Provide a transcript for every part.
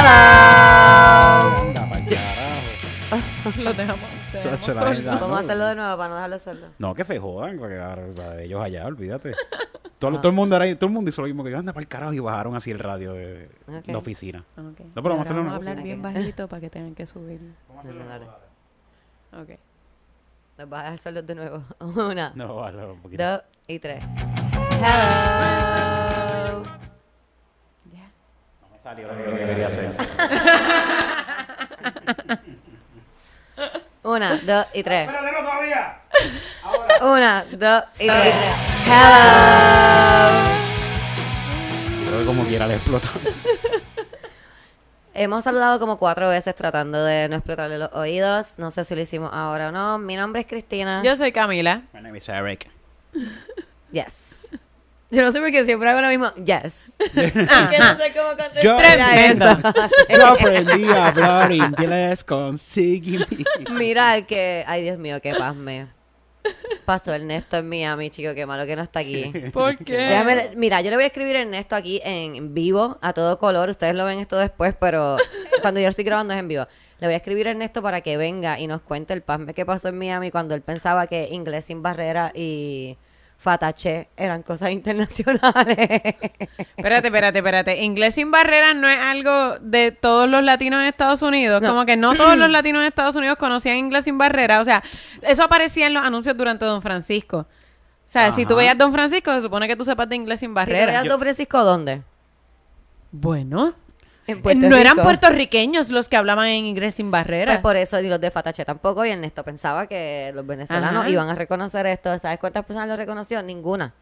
Anda, pa'l carajo. Los dejamos. dejamos Chacho, la solos. verdad. Vamos a hacerlo de nuevo para no dejarlo hacerlo. No, que se jodan, porque ahora, para ellos allá, olvídate. Todo, todo el mundo era, todo el mundo hizo lo mismo que yo, anda para el carajo y bajaron así el radio de Ok. la oficina. Ok. No, pero vamos a hacerlo vamos a una hablar bien cosa. bajito para que tengan que subir. Dale, dale. Ok. Nos vas a hacerlo de nuevo. Una, No, vale, un poquito. dos y tres. Hello. Salió lo que quería hacer. Una, dos y tres. Espérate, no todavía. Una, dos y tres. Hello. Creo que como quiera le explota. Hemos saludado como cuatro veces tratando de no explotarle los oídos. No sé si lo hicimos ahora o no. Mi nombre es Cristina. Yo soy Camila. My name is Eric. Yes. Yo no sé por qué siempre hago lo mismo. Yes. Es que no sé cómo contestar Yo- eso. Yo aprendí a hablar inglés con Siggy. Mira que, ay Dios mío, qué paz me pasó Ernesto en Miami, chico, qué malo que no está aquí. ¿Por qué? Déjame- mira, yo le voy a escribir a Ernesto aquí en vivo, a todo color. Ustedes lo ven esto después, pero cuando yo lo estoy grabando es en vivo. Le voy a escribir a Ernesto para que venga y nos cuente el pasme que pasó en Miami cuando él pensaba que inglés sin barrera y fatache eran cosas internacionales. Espérate, espérate, espérate. Inglés sin barreras no es algo de todos los latinos en Estados Unidos. No. Como que no todos los latinos en Estados Unidos conocían inglés sin barreras. O sea, eso aparecía en los anuncios durante Don Francisco. O sea, si tú veías Don Francisco, se supone que tú sepas de inglés sin ¿Y barreras. tú Don Francisco dónde? Bueno, No eran puertorriqueños los que hablaban en inglés sin Pues barreras. por eso, y los de Fatache tampoco, y Ernesto pensaba que los venezolanos Ajá. iban a reconocer esto. ¿Sabes cuántas personas lo reconoció? Ninguna.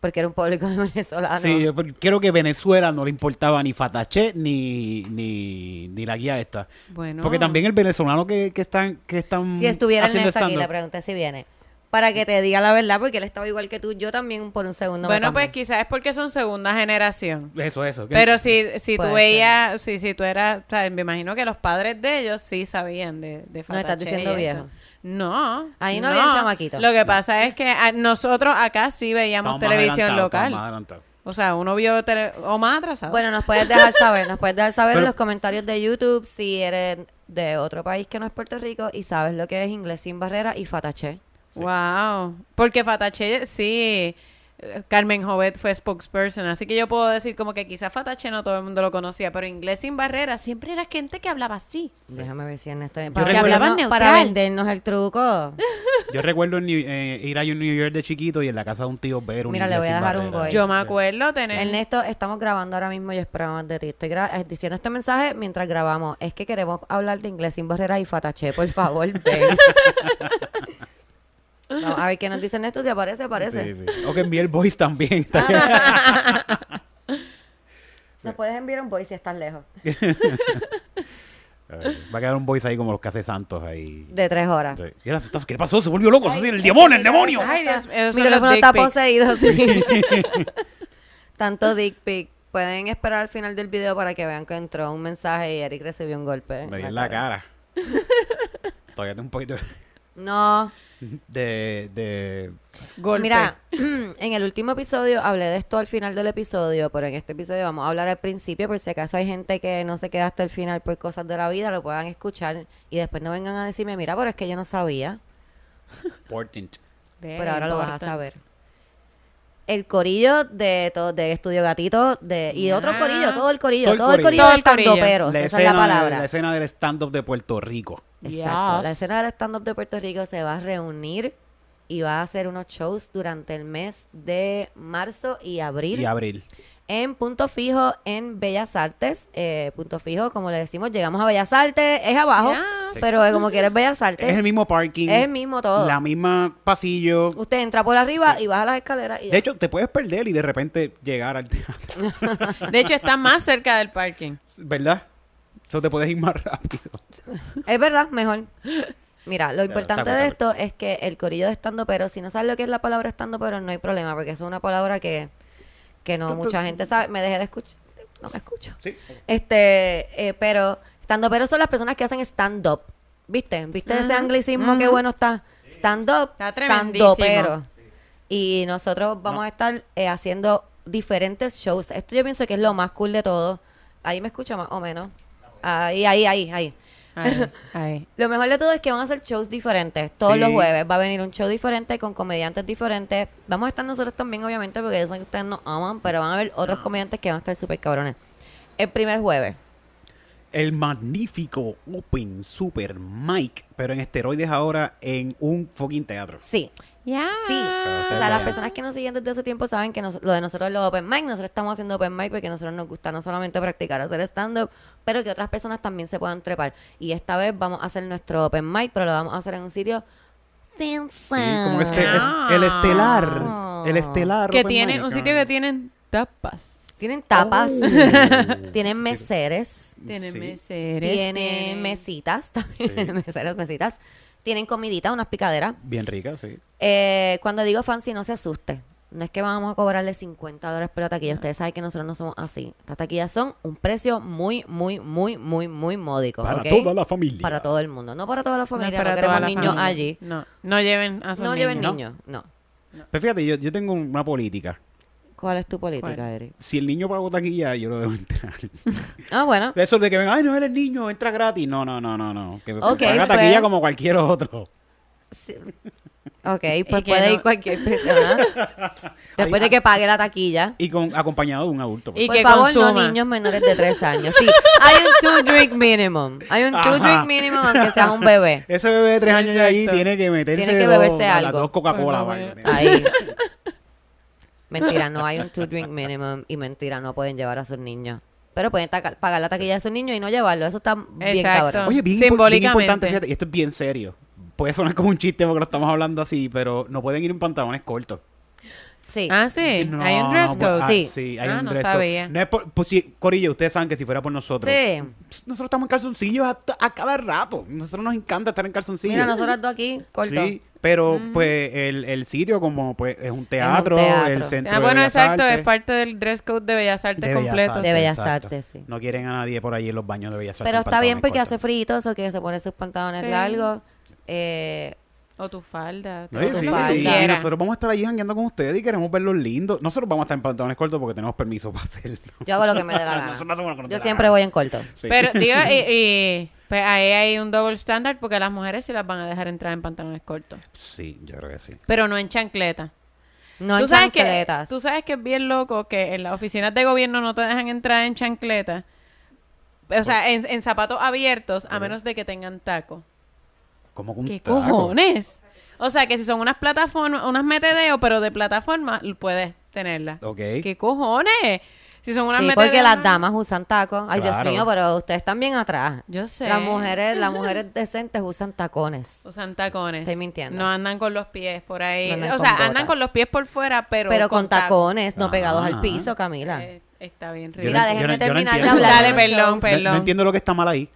Porque era un público de venezolanos. Sí, yo creo que Venezuela no le importaba ni Fatache ni, ni, ni la guía esta. Bueno. Porque también el venezolano que, que están que están Si estuviera haciendo Ernesto aquí, le pregunté si viene. Para que te diga la verdad, porque él estaba igual que tú. Yo también por un segundo. me bueno, pues quizás es porque son segunda generación. Eso, eso. que- Pero si, si Puede tú veías, si, si tú eras, o sea, me imagino que los padres de ellos sí sabían de, de No, estás diciendo viejo. No. Ahí no habían chamaquitos. Lo que pasa es que a- nosotros acá sí veíamos estamos televisión local. O sea, uno vio tele o más atrasado. Bueno, nos puedes dejar saber. Nos puedes dejar saber en los comentarios de YouTube si eres de otro país que no es Puerto Rico y sabes lo que es inglés sin barrera y Fatache. Wow. Porque Fatache, sí. Carmen Jovet fue spokesperson, así que yo puedo decir como que quizás Fatache no todo el mundo lo conocía, pero inglés sin barreras siempre era gente que hablaba así. Déjame ver si Ernesto... recuerdo- Para, hablaban vendernos- para neutral. vendernos el truco. Yo recuerdo en New- eh, ir a New York de chiquito y en la casa de un tío ver un Mira, le voy a dejar un barreras. voice. Yo me acuerdo tener... Ernesto, estamos grabando ahora mismo y espero más de ti. Estoy gra- eh, diciendo este mensaje mientras grabamos. Es que queremos hablar de inglés sin barrera y fatache. Por favor, ven. Vamos a ver qué nos dice Ernesto. Si aparece, aparece. Sí, sí. O que envíe el voice también. bien. Nos puedes enviar un voice si estás lejos. Va a quedar un voice ahí como los que hace Santos ahí. De tres horas. Sí. Y ahora, ¿Qué pasó? Se volvió loco. Eso sí, el demonio, el demonio. Ay, Dios, Mi teléfono está pics. poseído, sí. Tanto dick pic. Pueden esperar al final del video para que vean que entró un mensaje y Eric recibió un golpe. Me dio en la cara. Todavía tengo un poquito No. de, de Golpe. Mira, en el último episodio hablé de esto al final del episodio, pero en este episodio vamos a hablar al principio por si acaso hay gente que no se queda hasta el final por cosas de la vida, lo puedan escuchar y después no vengan a decirme, mira, pero es que yo no sabía. Ve, pero ahora lo vas a saber. El corillo de todo, de Estudio Gatito de, y otro corillo, todo el corillo, Todo el todo el corillo. corillo Todo de el corillo. La esa es la palabra. la escena del stand-up de Puerto Rico. Exacto. La escena del stand-up de Puerto Rico se va a reunir y va a hacer unos shows durante el mes de marzo y abril. Y abril. en Punto Fijo en Bellas Artes. Eh, punto Fijo, como le decimos, llegamos a Bellas Artes, es abajo, pero eh, como quieres Bellas Artes, Es el mismo parking. es el mismo todo. La misma pasillo. Usted entra por arriba y baja las escaleras y ya. De hecho, te puedes perder y de repente llegar al teatro. De hecho, está más cerca del parking. ¿Verdad? Eso te puedes ir más rápido. Es verdad, mejor. Mira, lo importante de esto es que el corillo de estando pero, si no sabes lo que es la palabra estando pero, no hay problema, porque eso es una palabra que, que no mucha gente sabe. Me dejé de escuchar. No me escucho. Sí. Este, eh, pero estando pero son las personas que hacen stand up. ¿Viste? ¿Viste ese anglicismo qué bueno está? Stand up, Está stand tremendísimo. pero. Y nosotros vamos a estar eh, haciendo diferentes shows. Esto yo pienso que es lo más cool de todo. Ahí me escucho más o menos. Ahí, ahí, ahí, ahí. Ahí, ahí. Lo mejor de todo es que van a hacer shows diferentes. Todos Sí. los jueves va a venir un show diferente con comediantes diferentes. Vamos a estar nosotros también, obviamente, porque yo sé que ustedes nos aman, pero van a haber otros comediantes que van a estar súper cabrones. El primer jueves. El magnífico Open Super Mike, pero en esteroides ahora en un fucking teatro. Sí, Ya. sí. O sea, las personas que nos siguen desde hace tiempo saben que nos- lo de nosotros es los open mic. Nosotros estamos haciendo open mic porque a nosotros nos gusta no solamente practicar hacer stand-up, pero que otras personas también se puedan trepar. Y esta vez vamos a hacer nuestro open mic, pero lo vamos a hacer en un sitio fancy. Sí, como este, es Ah. el estelar. El estelar. Que Open tiene Mic, un sitio que tienen tapas. Tienen tapas, Oh. tienen meseres, Tienen Sí. meseres. tienen mesitas, también Sí. meseros, mesitas. Tienen comidita, unas picaderas. Bien rica, sí. Eh, cuando digo fancy, no se asuste. No es que vamos a cobrarle 50 dólares por la taquilla. Ustedes saben que nosotros no somos así. Las taquillas son un precio muy, muy, muy, muy, muy módico. Para toda la familia. Para todo el mundo. No para toda la No es familia. para no toda queremos la niños familia. allí. No, no lleven a sus No niños. lleven ¿no? niños. No. Pero fíjate, yo, yo tengo una política. ¿Cuál es tu política, ¿Cuál? Eric? Si el niño pagó taquilla, yo lo debo entrar. Ah, bueno. Eso de que venga, ay, no eres niño, entra gratis. No, no, no, no, no. Que Ok, paga pues. taquilla como cualquier otro. Sí. Ok, pues puede no- ir cualquier persona. Después de que pague la taquilla. Y con acompañado de un adulto. pues. Y Por que favor, no consuma. niños menores de 3 años. Sí, hay un two drink minimum. Hay un two drink minimum aunque sea un bebé. Ese bebé de tres años de ahí tiene que meterse Tiene que dos- beberse a las algo. dos Coca-Cola. Ahí. Mentira, no hay un two drink minimum y mentira, no pueden llevar a sus niños. Pero pueden pagar la taquilla de sus niños y no llevarlo. Eso está bien cabrón. Oye, bien, bien importante, fíjate, y esto es bien serio. Puede sonar como un chiste porque lo estamos hablando así, pero no pueden ir en pantalones cortos. Sí. Ah, sí. No, hay un dress no, code. ah, Sí. sí, hay Ah, un no dress code. sabía. No es por, pues sí, Corillo, ustedes saben que si fuera por nosotros, Sí. pss, nosotros estamos en calzoncillos a, a cada rato. Nosotros nos encanta estar en calzoncillos. Mira, nosotros dos aquí, corto. Sí, pero pues el, el sitio como pues es un teatro, teatro. el Sí, centro Ah, de bueno, Bellas exacto. Artes. Es parte del dress code de Bellas Artes De Bellas completo. Artes, De Bellas. Artes, sí. No quieren a nadie por ahí en los baños de Bellas Artes. Pero está bien porque cortos. hace frío, eso que se pone sus pantalones Sí. largos. Eh, O tu falda. No, y lo sí, que falda. y quieras. nosotros vamos a estar allí jangueando con ustedes y queremos verlos lindos. Nosotros vamos a estar en pantalones cortos porque tenemos permiso para hacerlo. yo hago lo que me dé la gana. Nosotros que Yo la siempre gana. voy en corto. Sí. Pero, digo, y, y, pues ahí hay un double standard porque las mujeres sí las van a dejar entrar en pantalones cortos. Sí, yo creo que sí. Pero no en chancleta. No en ¿Tú sabes, que, chancletas. tú sabes que es bien loco que en las oficinas de gobierno no te dejan entrar en chancleta. O sea, en, en zapatos abiertos, a menos de que tengan taco. Un ¿Qué taco. cojones? O sea, que si son unas plataformas, unas metedeo, pero de plataforma, puedes tenerlas. Ok. ¿Qué cojones? Si son unas Sí, metedeo... porque las damas usan tacos. Ay, Claro. Dios mío, pero ustedes están bien atrás. Yo sé. Las mujeres, las mujeres decentes usan tacones. Usan tacones. Estoy mintiendo. No andan con los pies por ahí. No o sea, botas. andan con los pies por fuera, pero, Pero con taco. tacones, no Ah. pegados al piso, Camila. Eh, está bien. Mira, no- déjenme no- terminar de entiendo. hablar. Dale, perdón, perdón. No, entiendo lo que está mal ahí.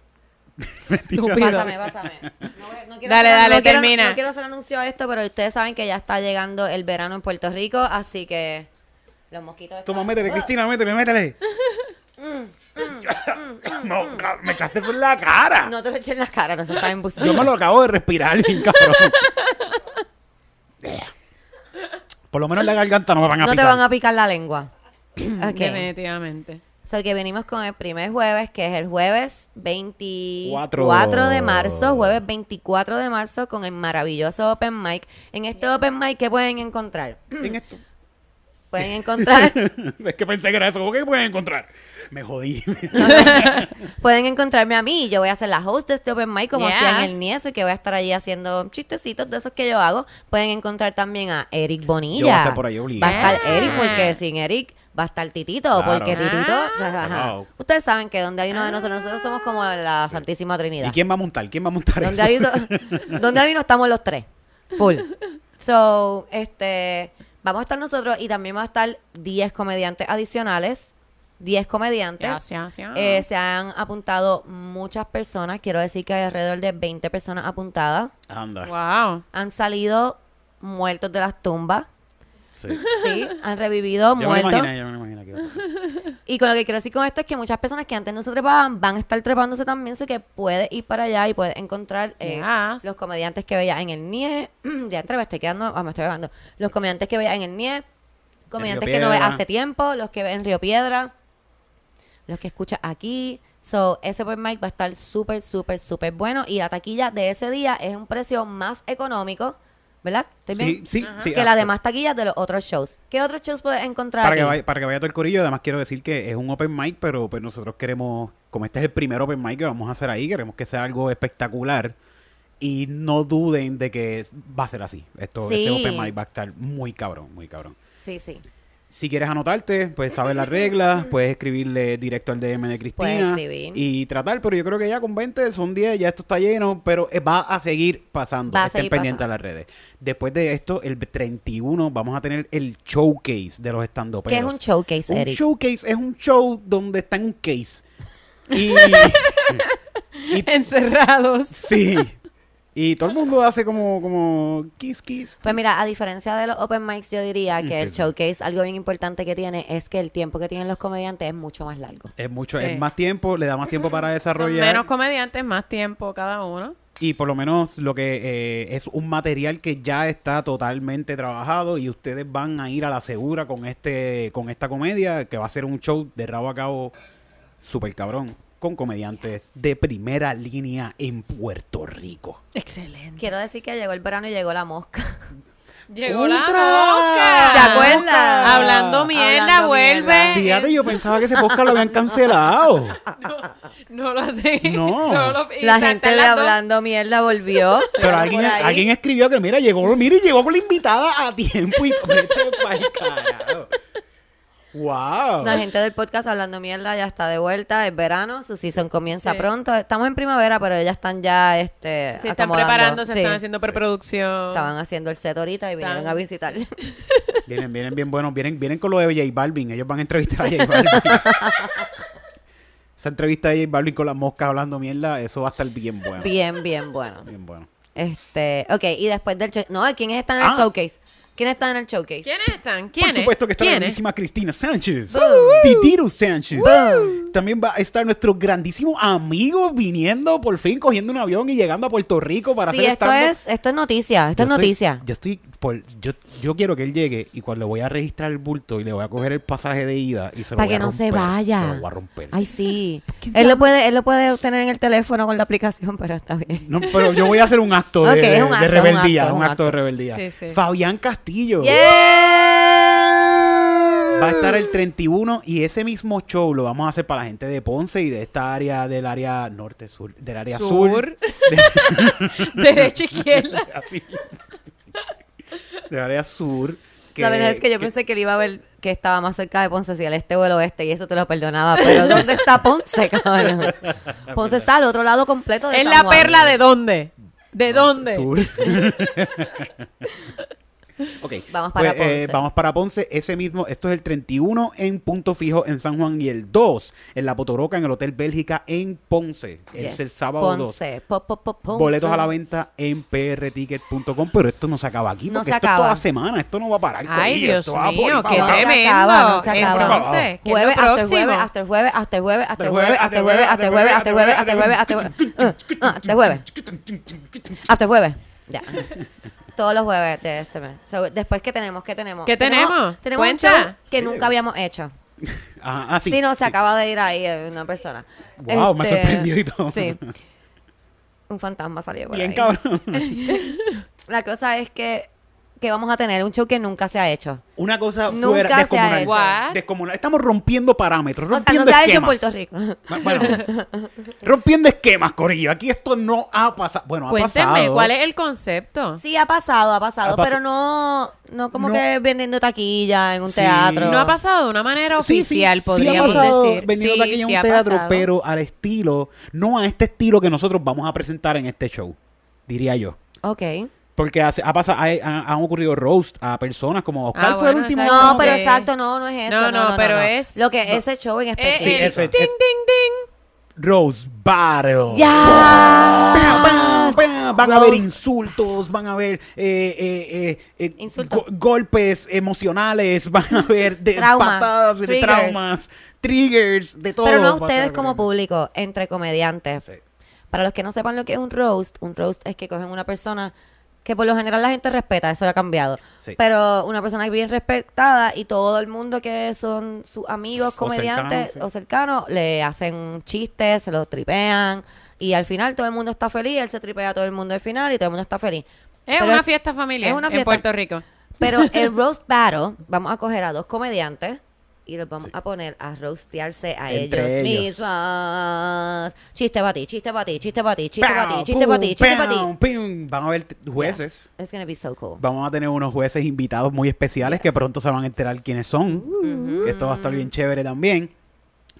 Estúpido. Pásame, pásame. No voy- no quiero Dale, hacer- dale, no quiero- termina. No quiero hacer anuncio a esto, pero ustedes saben que ya está llegando el verano en Puerto Rico, así que los mosquitos. Toma, están- métele. Cristina, métele, métele. no, ca- me echaste eso en la cara. No te lo echen en la cara, no se está embustando. Yo me lo acabo de respirar, bien cabrón. Por lo menos en la garganta no me van a No te picar. van a picar la lengua. Ok. Definitivamente. So que venimos con el primer jueves, que es el jueves 24 Cuatro. de marzo, jueves 24 de marzo, con el maravilloso Open Mic. En este Open Mic, ¿qué pueden encontrar? En esto. Pueden encontrar, es que pensé que era eso. ¿Cómo que pueden encontrar? Me jodí. pueden encontrarme a mí. Yo voy a ser la host de este Open Mic, como hacía en Yes. el Nieso, que voy a estar allí haciendo chistecitos de esos que yo hago. Pueden encontrar también a Eric Bonilla. Yo voy a estar por ahí Va obligado. a estar. Eric, porque sin Eric va a estar Titito, Claro. porque Titito... Ah. o sea, ajá. Wow. Ustedes saben que donde hay uno de nosotros, nosotros somos como la Santísima Trinidad. ¿Y quién va a montar? ¿Quién va a montar Donde eso? hay, uno- donde hay uno estamos los tres. Full. So, este, vamos a estar nosotros y también va a estar 10 comediantes adicionales. 10 comediantes. Gracias, gracias. Eh, se han apuntado muchas personas. Quiero decir que hay alrededor de 20 personas apuntadas. Anda. Wow. Han salido muertos de las tumbas. Sí. Sí, han revivido Yo me muertos. imaginé, yo me lo imaginé que iba a pasar. Y con lo que quiero decir con esto es que muchas personas que antes no se trepaban van a estar trepándose también, así que puedes ir para allá y puedes encontrar eh, Yes. los comediantes que veías en el NIE. ya entre, me estoy quedando, ah, me estoy quedando. Los comediantes que veías en el NIE, comediantes que no Piedra. hace tiempo, los que ves en Río Piedra. los que escuchas aquí. So, ese open mic va a estar súper, súper, súper bueno. Y la taquilla de ese día es un precio más económico, ¿verdad? ¿Estoy Sí, bien? sí, sí. que ah, las demás taquillas de los otros shows. ¿Qué otros shows puedes encontrar Para que, vaya, para que vaya todo el corillo, además quiero decir que es un open mic, pero pues nosotros queremos, como este es el primer open mic que vamos a hacer ahí, queremos que sea algo espectacular y no duden de que va a ser así. Esto, ese Sí. open mic va a estar muy cabrón, muy cabrón. Sí, sí. Si quieres anotarte, pues sabes las reglas, puedes escribirle directo al DM de Cristina escribir. y tratar, pero yo creo que ya con 20 son 10, ya esto está lleno, pero eh, va a seguir pasando. Va a Estén seguir pendientes pasando. a las redes. Después de esto, el 31 vamos a tener el showcase de los stand ¿Qué es un showcase, un Eric? showcase es un show donde está en un case. Y, y- Encerrados. sí. Y todo el mundo hace como, como kiss, kiss. Pues mira, a diferencia de los open mics, yo diría que Sí, el sí. showcase, algo bien importante que tiene es que el tiempo que tienen los comediantes es mucho más largo. Es mucho, Sí. es más tiempo, le da más tiempo para Son desarrollar. menos comediantes, más tiempo cada uno. Y por lo menos lo que eh, es un material que ya está totalmente trabajado y ustedes van a ir a la segura con este con esta comedia que va a ser un show de rabo a cabo súper cabrón con comediantes de primera línea en Puerto Rico. Excelente. Quiero decir que llegó el verano y llegó la mosca. Llegó la mosca. ¿Se acuerdan? Hablando mierda, Hablando vuelve. mierda. Fíjate, yo pensaba que ese podcast lo habían cancelado. No lo sé. No. Solo- y La gente de las dos. hablando mierda volvió. Pero alguien, alguien escribió que mira, llegó, mira, y llegó con la invitada a tiempo y vete pa'l carajo. Wow. La gente del podcast hablando mierda ya está de vuelta, es verano, su season comienza Sí. pronto. Estamos en primavera, pero ellas están ya este Se están acomodando. preparando, se Sí. están haciendo preproducción. Estaban haciendo el set ahorita y vinieron a visitar. Vienen, vienen bien buenos. Vienen, vienen con lo de J Balvin. Ellos van a entrevistar a J Balvin. Esa entrevista de J Balvin con las moscas hablando mierda, eso va a estar bien bueno. Bien, bien bueno. Bien bueno. Este, ok, y después del show, no, ¿quiénes están en el Ah. showcase? ¿Quiénes están en el showcase? ¿Quiénes están? Por ¿Quiénes? supuesto que está la grandísima Cristina Sánchez. Titiru Sánchez. También va a estar nuestro grandísimo amigo viniendo por fin, cogiendo un avión y llegando a Puerto Rico para Sí, hacer esto es, esto es noticia, esto Yo es estoy- noticia. yo estoy por, yo, yo quiero que él llegue y cuando le voy a registrar el bulto y le voy a coger el pasaje de ida y se lo Para voy que a no se vaya. Se lo voy a romper. Ay, sí. ¿Qué Él lo puede, él lo puede obtener en el teléfono con la aplicación, pero está bien. No, pero yo voy a hacer un acto de, un rebeldía, acto, un un acto de rebeldía. Sí, sí. Fabián Castillo Yeah. va a estar el 31 y ese mismo show lo vamos a hacer para la gente de Ponce y de esta área del área norte sur, del área sur, Sur. Derecha, izquierda. así. del área sur. la verdad es que yo pensé que él iba a ver que estaba más cerca de Ponce, si el este o el oeste, y eso te lo perdonaba. Pero ¿dónde está Ponce, cabrón? Ponce está al otro lado completo de ¿Es San la Juan. perla de dónde? ¿De dónde? Sur. Ok, Vamos para pues, eh, Ponce. vamos para Ponce. Ese mismo, esto es el 31 en Punto Fijo en San Juan y el 2 en La Potoroca en el Hotel Bélgica en Ponce. Es el sábado 2. Ponce. Po, po, po, Ponce. Boletos a la venta en prticket.com, pero esto no se acaba aquí, No porque se esto es acaba. toda la semana, esto no va a parar. Ay, Dios esto mío, qué tremendo. acaba, no se acaba. Entonces, ¿qué es Jueves, hasta jueves, hasta el jueves, hasta el jueves, hasta el jueves, hasta el jueves, hasta el jueves, hasta el jueves, hasta el jueves, hasta el jueves, Uh, uh, hasta el jueves. Hasta el jueves. Ya. Todos los jueves de este mes. So, después, ¿qué tenemos? ¿Qué tenemos? ¿Qué tenemos? Tenemos un Cuenta. show que nunca habíamos hecho. Ajá, ah, sí. Sí, no, se sí. acaba de ir ahí eh, una persona. Wow, me Este, sorprendió y todo. Sí. Un fantasma salió por Bien ahí. cabrón. La cosa es que, que vamos a tener un show que nunca se ha hecho. Una cosa Nunca fuera se ha descomunal. hecho. Descomunal. Estamos rompiendo parámetros, O sea, rompiendo no se ha hecho en esquemas. Puerto Rico. Bueno, rompiendo esquemas, Corillo. Aquí esto no ha pasado. Bueno, ha Cuéntenme, pasado. ¿cuál es el concepto? Sí, ha pasado, ha pasado, Ha pas- pero no, no como No. que vendiendo taquilla en un Sí. teatro. No ha pasado de una manera Sí, oficial, sí, podríamos ha pasado decir. vendiendo Sí, taquilla en un ha teatro, pasado. pero al estilo, no a este estilo que nosotros vamos a presentar en este show, diría yo. Ok. Porque hace- ha pasado, hay- han, han ocurrido roast a personas como Oscar Ah, fue el bueno, último. exacto. No, Sí. pero exacto, no, no es eso. No, No, no, pero es- Lo que ese show en Eh, específico. El ese- ding, es- ding, ding. Roast Battle. ¡Ya! Pam, pam, Van a haber Roast. insultos, van a haber eh, eh, eh, eh, Insultos. go- golpes emocionales, van a haber de Traumas, patadas, de triggers. traumas, triggers, de todo. Pero no a ustedes como público, entre comediantes. Sí. Para los que no sepan lo que es un roast, un roast es que cogen una persona que por lo general la gente respeta, eso ya ha cambiado. Sí. Pero una persona bien respetada y todo el mundo que son sus amigos O comediantes cercanos, o cercanos le hacen chistes, se los tripean y al final todo el mundo está feliz, él se tripea a todo el mundo al final y todo el mundo está feliz. Es Pero una es- fiesta familiar es una en fiesta. Puerto Rico. Pero el roast battle, vamos a coger a dos comediantes y los vamos a poner a roastearse a Entre ellos, ellos. mismos. Chiste para ti, chiste para ti, chiste para ti, chiste para ti, chiste para ti, chiste para ti. Van a haber jueces. Yes. It's gonna be so cool. Vamos a tener unos jueces invitados muy especiales que pronto se van a enterar quiénes son. Que esto va a estar bien chévere también.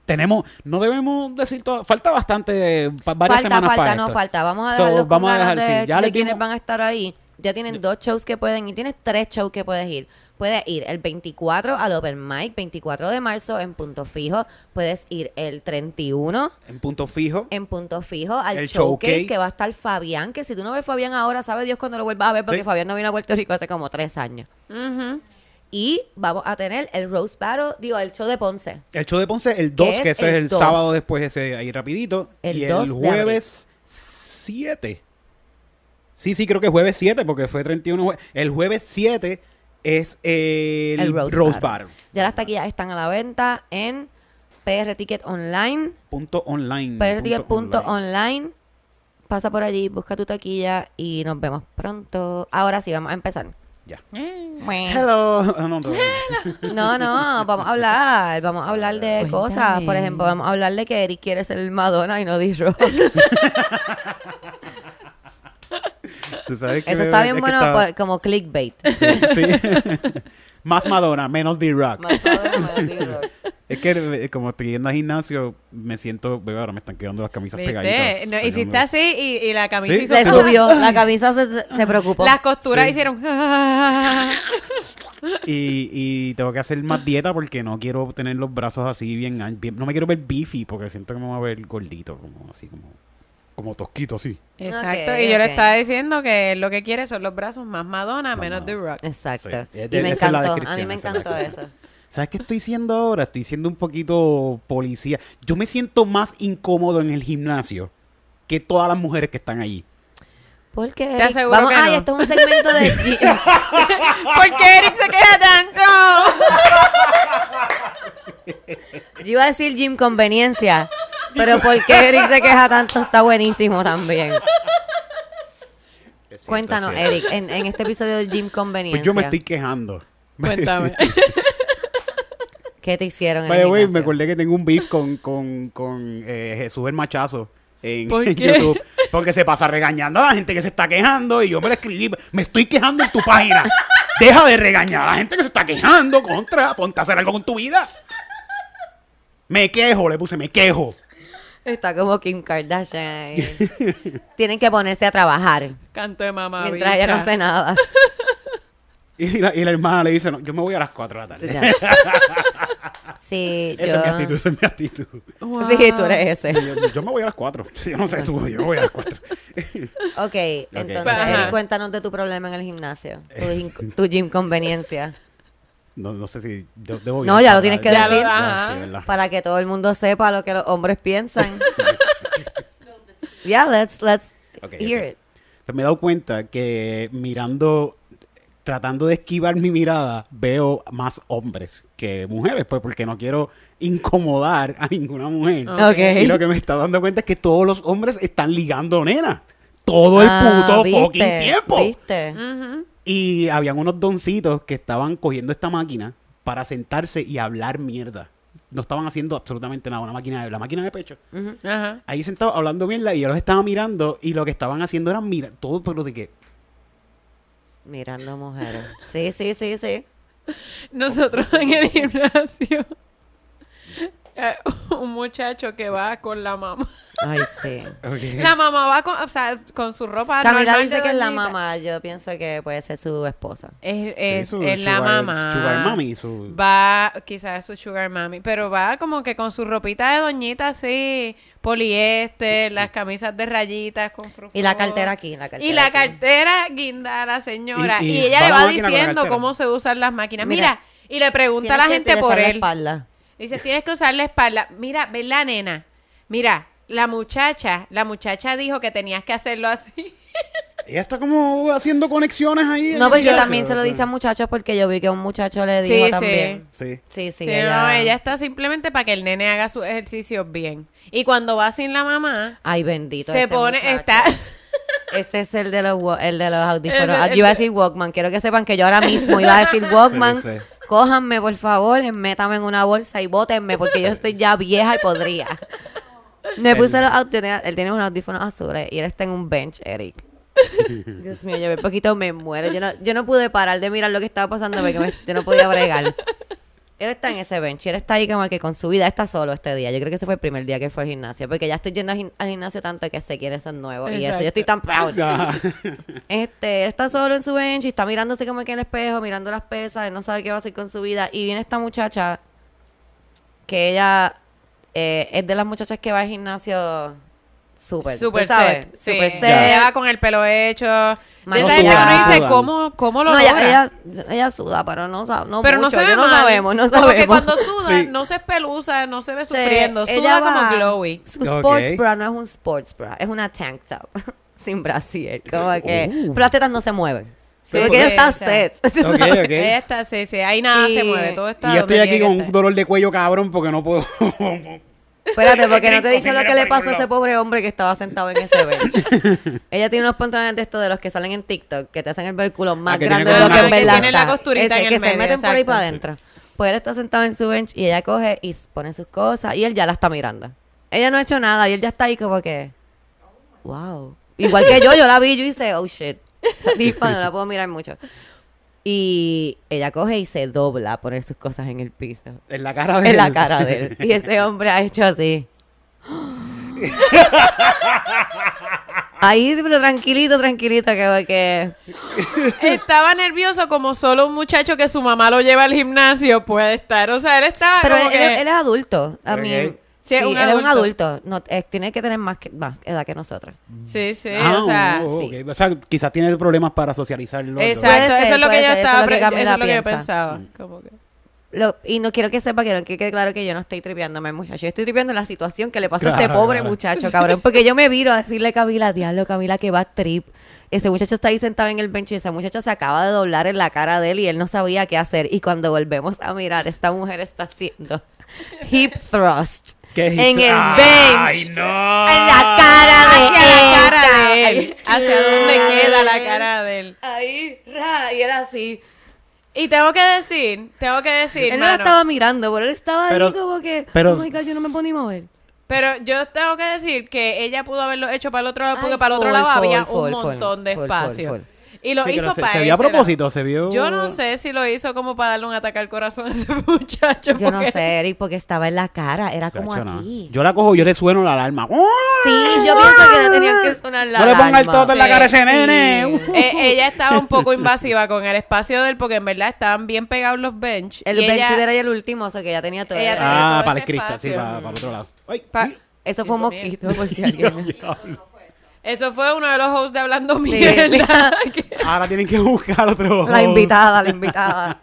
Tenemos, no debemos decir todo, falta bastante, varias falta, semanas falta, para no esto. falta. Vamos a So, dejarlos vamos a dejar, de, sí, ya de quienes van a estar ahí. Ya tienen dos shows que pueden ir. Tienes tres shows que puedes ir. Puedes ir el 24 al Open Mic, 24 de marzo en Punto Fijo. Puedes ir el 31 En punto fijo. en Punto Fijo al El showcase, showcase. que va a estar Fabián. Que si tú no ves Fabián ahora, sabe Dios cuando lo vuelvas a ver, porque Sí. Fabián no vino a Puerto Rico hace como tres años. Y vamos a tener el Roast Battle, digo, el show de Ponce. El show de Ponce, el 2, es que ese el es el 2. sábado después, ese ahí rapidito. El y 2 el jueves 7. Sí, sí, creo que jueves 7, porque fue 31. jue- El jueves 7 es el, Battle. Battle. Ya las taquillas están a la venta en PR Ticket Online. Punto online. Punto online. online. Pasa por allí, busca tu taquilla y nos vemos pronto. Ahora sí, vamos a empezar. Ya. Eh. Hello. Ah, no, no. No, no, vamos a hablar. Vamos a hablar de Cuéntame. cosas. Por ejemplo, vamos a hablar de que Eric quiere ser Madonna y no D-Rock. Tú sabes que Eso está es bien bueno está- por- como clickbait. Sí. Más Madonna, menos D-Rock. Más Madonna, menos D-Rock. Es que eh, como estoy yendo al gimnasio, me siento, veo, ahora me están quedando las camisas ¿Viste? pegaditas. No, hiciste así y, y la camisa Sí. hizo... Le subió, la camisa se, se preocupó. Las costuras Sí. hicieron... Y, y tengo que hacer más dieta porque no quiero tener los brazos así bien, bien- No me quiero ver beefy porque siento que me voy a ver gordito, como así, como, como tosquito así. Exacto. Y yo le estaba diciendo que lo que quiere son los brazos más Madonna, Más menos The. Rock. Exacto. Sí. Y me encantó. A mí me encantó eso. ¿Sabes qué estoy siendo ahora? Estoy siendo un poquito policía. Yo me siento más incómodo en el gimnasio que todas las mujeres que están allí. ¿Por qué? Te Eric? aseguro Vamos, que ay, no. esto es un segmento de... ¿Por qué Eric se queja tanto? Yo iba a decir Jim Conveniencia, pero ¿por qué Eric se queja tanto? Está buenísimo también. Cuéntanos, Eric, en, en este episodio de Jim Conveniencia, Pues yo me estoy quejando. Cuéntame. ¿qué te hicieron en By el the way, me acordé que tengo un beef con, con, con eh, Jesús el Machazo en, ¿Por en qué? YouTube. Porque se pasa regañando a la gente que se está quejando y yo me lo escribí. Me estoy quejando en tu página. Deja de regañar a la gente que se está quejando contra. Ponte a hacer algo con tu vida. Me quejo, le puse me quejo. Está como Kim Kardashian. ahí. Tienen que ponerse a trabajar Canto de mamá. mientras ella no hace nada. Y la, y la hermana le dice, no, yo me voy a las 4 de la tarde. Ya. Sí, Esa yo... es mi actitud, esa es mi actitud. Sí, tú eres ese. Yo, yo me voy a las 4. Yo no sé tú, yo me voy a las 4. Ok, entonces, Ajá. Eric, cuéntanos de tu problema en el gimnasio. Tu, tu gym conveniencia. No, no sé si de- debo No, ya lo tienes que Ya decir. Para que todo el mundo sepa lo que los hombres piensan. yeah, let's, let's hear it. Pues me he dado cuenta que mirando, tratando de esquivar mi mirada, veo más hombres que mujeres, pues porque no quiero incomodar a ninguna mujer. Y lo que me está dando cuenta es que todos los hombres están ligando nena. Todo el Ah, puto ¿viste? fucking tiempo. ¿Viste? Ujú. Y habían unos doncitos que estaban cogiendo esta máquina para sentarse y hablar mierda. No estaban haciendo absolutamente nada. Una máquina de, la máquina de pecho. Ajá. Ahí sentados hablando mierda y yo los estaba mirando y lo que estaban haciendo era mira, todo pero de que Mirando mujeres. Sí, sí, sí, sí. Nosotros en el gimnasio. Eh, un muchacho que va con la mamá. Ay, sí. La mamá va con, o sea, con su ropa Camila dice de que es la mamá. Yo pienso que puede ser su esposa. Es, Sí, es, su es la sugar- mamá. Sugar mommy, su- Va, quizás es su sugar mami, pero va como que con su ropita de doñita así, poliéster, las camisas de rayitas con frufru. Y la cartera aquí. La cartera Y la aquí. cartera guinda a la señora. Y- Y, y ella le la va la diciendo cómo se usan las máquinas. Mira, Mira, y le pregunta a la gente por la él. espalda. Dice, tienes que usar la espalda. Mira, ven la nena. Mira, la muchacha, la muchacha dijo que tenías que hacerlo así. ella está como haciendo conexiones ahí. No, porque gimnasio, también se lo dice a muchachos porque yo vi que un muchacho le dijo sí. también. Sí. Sí, sí, Sí, ella... no, ella está simplemente para que el nene haga sus ejercicios bien. Y cuando va sin la mamá, Ay, bendito. se ese pone, muchacho. está... Ese es el de los, el de los audífonos. Ese- Ah, yo iba a de- decir Walkman. Quiero que sepan que yo ahora mismo iba a decir Walkman. Sí, sí. Cójanme, por favor, métame en una bolsa y bótenme porque yo estoy ya vieja y podría. Me puse los audífonos. Él tiene unos audífonos azules y él está en un bench, Eric. Dios mío, yo un poquito me muero. Yo no, yo no pude parar de mirar lo que estaba pasando porque me- yo no podía bregar. Él está en ese bench y él está ahí como que con su vida está solo este día. Yo creo que ese fue el primer día que fue al gimnasio. Porque ya estoy yendo al gim- al gimnasio tanto que sé quiénes son nuevos. Y eso, yo estoy tan proud. Este, él está solo en su bench y está mirándose como que en el espejo, mirando las pesas, él no sabe qué va a hacer con su vida. Y viene esta muchacha, que ella eh, es de las muchachas que va al gimnasio súper, Super ¿tú sabes? set. Sí. Super set. Ella va con el pelo hecho. De esa gente que uno No dice. ¿cómo, cómo lo No, logra? ella, ella, ella suda, pero no, no pero mucho, no se ve yo no sabemos, no sabemos. que cuando suda, Sí. no se espeluza, no se ve sufriendo. Suda va- como glowy. Su sports bra no es un sports bra, es una tank top. Sin brasier. Como que. Oh. Pero las tetas no se mueven. Sí, porque ella está set. Ok, ok. Ella está, sí, sí. Ahí nada Y- se mueve. Todo está Y yo estoy aquí con un dolor de cuello cabrón porque no puedo. Espérate, porque no te he dicho lo que le pasó a ese pobre hombre que estaba sentado en ese bench. Ella tiene unos pantalones de estos de los que salen en TikTok, que te hacen el ver el culo más Ah, que tiene grande de lo que en una verdad Tiene la costurita Ese, en que el se medio, meten por ahí exacto. para adentro. Pues él está sentado en su bench y ella coge y pone sus cosas y él ya la está mirando. Ella no ha hecho nada y él ya está ahí como que, wow. Igual que yo, yo la vi y yo hice, oh shit. Esa tipa no la puedo mirar mucho. Y ella coge y se dobla a poner sus cosas en el piso en la cara de en la él. cara de él. Y ese hombre ha hecho así. Ahí, pero tranquilito, tranquilito, que, que Estaba nervioso como solo un muchacho que su mamá lo lleva al gimnasio puede estar. O sea, él estaba Pero él, como él- que... él es adulto. A mí, Sí, sí, un él es un adulto. No, eh, tiene que tener más, que, más edad que nosotros. Sí, sí, Ah, o sea... oh, sí. O sea, quizás tiene problemas para socializarlo. Exacto, ser, eso es lo que yo eso es estaba... lo que pre- Camila eso es lo que yo pensaba. Como que... Lo- y no quiero que sepa que, que quede claro que yo no estoy tripeándome, muchacho. Yo estoy tripeando la situación que le pasó a este pobre claro. muchacho, cabrón. Porque yo me viro a decirle a Camila, diablo, Camila, que va trip. Ese muchacho está ahí sentado en el bench y esa muchacha se acaba de doblar en la cara de él y él no sabía qué hacer. Y cuando volvemos a mirar, esta mujer está haciendo hip thrust ¿Qué es en el ¡Ay, bench. no! En la cara de Hacia la él, cara de él. Hacia dónde queda la cara de él. Ahí, ra, y él así. Y tengo que decir, tengo que decir, él no la mano, estaba mirando, pero él estaba Pero- ahí como que, pero- oh my God, yo no me puedo ni mover. pero yo tengo que decir que ella pudo haberlo hecho para el otro lado, porque Ay, para el otro full, lado full, había full, un full, montón de full, full, espacio. full. Y lo Sí, hizo no para se vio a propósito, se vio... Yo no sé si lo hizo como para darle un ataque al corazón a ese muchacho. Yo no porque- sé, Eric, porque estaba en la cara, era como no. aquí. Yo la cojo, yo le sueno la alarma. Sí, yo pienso que le tenían que sonar la No le ponga el alarma. toto en la cara a ese sí. nene. Eh, ella estaba un poco invasiva con el espacio de él porque en verdad estaban bien pegados los bench. El y bench ella- era el último, o sea que ya tenía todo. Ella tenía Ah, todo para el cristal, sí, para, para el otro lado. Ay, Pa- mira. Eso fue un mosquito, por si alguien... Eso fue uno de los hosts de Hablando Sí. Mierda. Ahora tienen que buscar otro. La invitada, la invitada.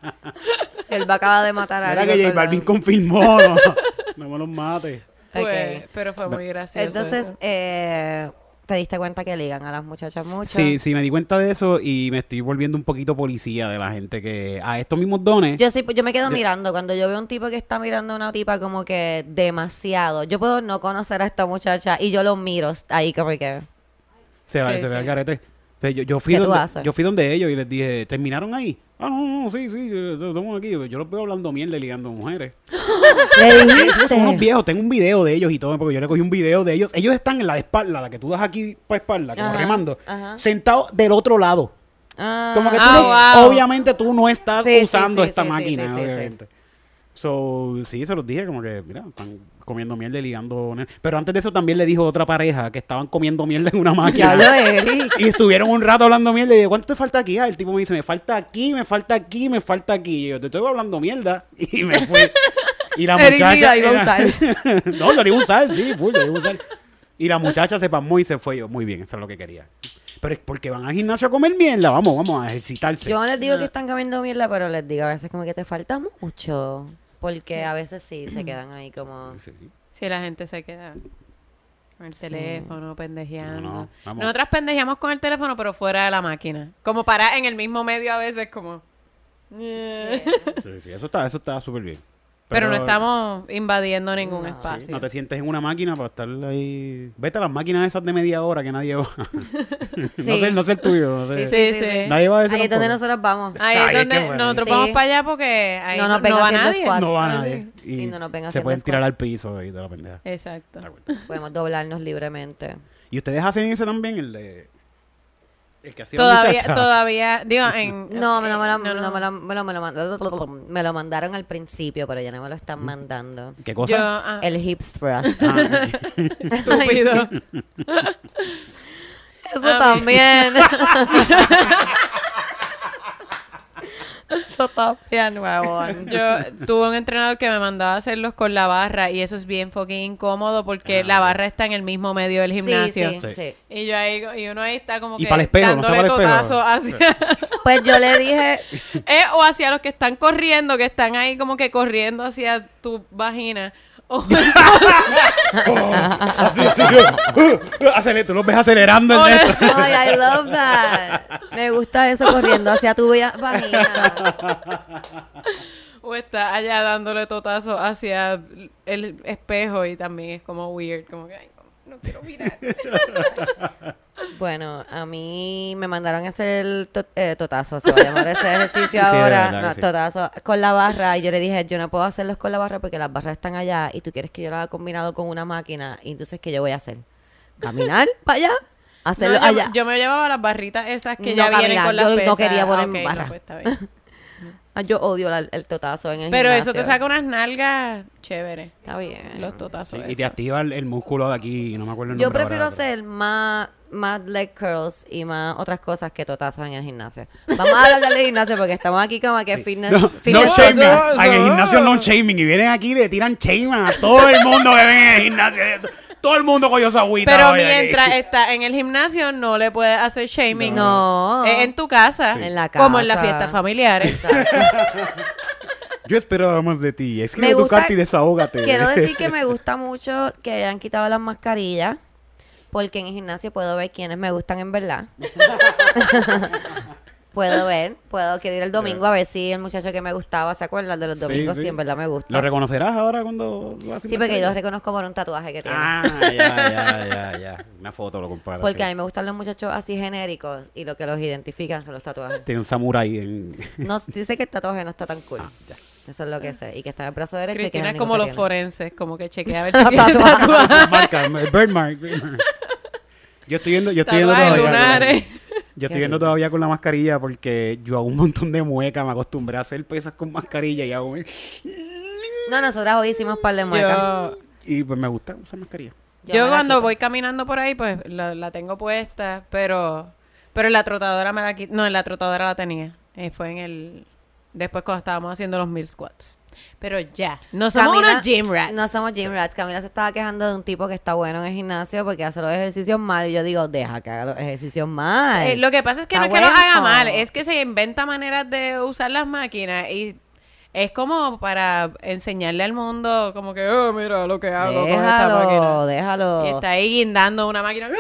Él va a acabar de matar a alguien. que J Balvin confirmó. No, no me los mate. Fue- Ok. Pero fue muy gracioso. Entonces, eso. eh, te diste cuenta que ligan a las muchachas mucho. Sí, sí, me di cuenta de eso y me estoy volviendo un poquito policía de la gente que a estos mismos dones. Yo sí, pues, yo me quedo Yo- mirando. Cuando yo veo un tipo que está mirando a una tipa como que demasiado, yo puedo no conocer a esta muchacha y yo lo miro ahí como que... se va, Sí, se ve sí. al garete. Pero Yo, yo, fui ¿Qué tú donde, yo fui donde ellos y les dije, ¿terminaron ahí? Ah, no, no, sí, sí, yo- estamos aquí. Yo los veo hablando mierda y ligando mujeres. Le Son unos viejos, tengo un video de ellos y todo, porque yo le cogí un video de ellos. Ellos están en la de espalda, la que tú das aquí para espalda, como Ajá, remando, ajá. sentados del otro lado. Ah, Como que tú Ah, no- wow. obviamente tú no estás Sí, sí, usando sí, esta sí, sí, máquina, sí, sí, sí. obviamente. So, sí, se los dije como que, mira, están comiendo mierda y ligando. Pero antes de eso también le dijo a otra pareja que estaban comiendo mierda en una Ya máquina. Y estuvieron un rato hablando mierda y dije, ¿cuánto te falta aquí? Ah, el tipo me dice, me falta aquí, me falta aquí, me falta aquí. Y yo, te estoy hablando mierda. Y me fui. Y la Eric muchacha... la iba a usar. no, lo iba a usar, sí, full, lo iba a usar. Y la muchacha se pasmó y se fue. Yo, muy bien, eso es lo que quería. Pero es porque van al gimnasio a comer mierda. Vamos, vamos a ejercitarse. Yo no les digo que están comiendo mierda, pero les digo a veces como que te falta mucho. Porque a veces sí se quedan ahí como... Sí. Sí, la gente se queda. Con el teléfono, pendejeando. No, no. Nosotras pendejeamos con el teléfono, pero fuera de la máquina. Como para en el mismo medio a veces, como... Sí, sí, eso está, eso está súper bien. Pero, no estamos invadiendo ningún No. Sí, espacio. no te sientes en una máquina para estar ahí. Vete a las máquinas esas de media hora que nadie va. no, sé, no sé el tuyo. No sé. Sí, sí. Nadie va a ese Ahí es donde nosotros vamos. Ahí es donde nosotros Sí. vamos para allá porque ahí No no, nos no va nadie. squats. No va nadie. Y, Y no nos vengan se pueden tirar squats. al piso y de la pendeja. Exacto. Podemos doblarnos libremente. ¿Y ustedes hacen ese también? El de. El que hacía Todavía, muchacha? todavía, digo, en... No, me lo, me lo- no, no. no me lo- me lo- me lo mand- me lo mandaron al principio, pero ya no me lo están mandando. ¿Qué Yo, cosa? ah, El hip thrust. Ah, estúpido. Eso también. Eso también, huevón. Yo tuve un entrenador que me mandaba a hacerlos con la barra y eso es bien fucking incómodo porque Ah, la barra está en el mismo medio del gimnasio. Sí, sí, Sí. Y yo ahí, y uno ahí está como Y que para el espejo, ¿no dándole para el espejo? hacia, Pues yo le dije, eh, o hacia los que están corriendo, que están ahí como que corriendo hacia tu vagina. O- así, así. uh, aceler- tú los ves acelerando el neto. ay, I love that. Me gusta eso corriendo hacia tu vagina. o está allá dándole totazo hacia el espejo y también es como weird, como que ay, no, no quiero mirar. Bueno, a mí me mandaron a hacer el eh, totazo, se va a llamar ese ejercicio Sí, ahora, no, sí. totazo, con la barra, y yo le dije, yo no puedo hacerlos con la barra porque las barras están allá, y tú quieres que yo lo haga combinado con una máquina, y entonces, ¿qué yo voy a hacer? ¿Caminar para allá? No, ¿Hacerlo yo, allá? yo me llevaba las barritas esas que No, ya vienen caminar, con las yo no pesas. quería poner Ah, no, barra. pues está bien. Ah, yo odio la- el totazo en el Pero eso gimnasio. te saca unas nalgas chéveres. Está bien. Los totazos. Sí, y te activa el, el músculo de aquí, no me acuerdo el Yo nombre prefiero ahora, pero- hacer más, más leg curls y más otras cosas que totazos en el gimnasio. Vamos a hablar del gimnasio porque estamos aquí como que fitness. No, fitness no shaming. eso, En el gimnasio no shaming. Y vienen aquí y le tiran shaming a todo el mundo que ven en el gimnasio. Todo el mundo cogió su agüita. Pero hoy aquí. mientras está en el gimnasio, no le puedes hacer shaming. No. Es en tu casa. En la Como en las casa. fiestas familiares. Yo esperaba más de ti. Escribe Me tu gusta- carta y desahógate. Quiero decir que me gusta mucho que hayan quitado las mascarillas. Porque en el gimnasio puedo ver quiénes me gustan en verdad. Puedo ver, puedo quiero ir el domingo a ver si el muchacho que me gustaba, ¿se acuerdan de los domingos? sí. Sí, en verdad me gusta. ¿Lo reconocerás ahora cuando lo haces Sí, porque yo los reconozco por un tatuaje que tiene. Ah, ya, ya, ya, ya. Una foto lo compara. Porque sí. a mí me gustan los muchachos así genéricos y lo que los identifican son los tatuajes. Tiene un samurái en... No, dice que el tatuaje no está tan cool. Ah, ya. Eso es lo que sé. Y que está en el brazo derecho. y que Cristina es como que los tiene. forenses, como que chequea a ver si tiene Tatuaje. tatuaje. Marca, Birdmark. Birdmark. Yo estoy viendo, yo estoy viendo. Yo estoy viendo todavía con la mascarilla porque yo hago un montón de muecas, me acostumbré a hacer pesas con mascarilla y hago un- No, nosotras hoy hicimos par de muecas. Yo, y pues me gusta usar mascarilla. yo cuando voy caminando por ahí, pues la, la tengo puesta, pero pero en la trotadora me la quito. No, en la trotadora la tenía. Eh, fue en el... Después cuando estábamos haciendo los mil squats. Pero ya, no somos Camila- unos gym rats. No somos gym rats. Camila se estaba quejando de un tipo que está bueno en el gimnasio porque hace los ejercicios mal. Y yo digo, deja que haga los ejercicios mal. Eh, lo que pasa es que Está no es que los haga mal, es que se inventa maneras de usar las máquinas y es como para enseñarle al mundo como que, oh, mira lo que hago con esta máquina. déjalo. Y está ahí guindando una máquina.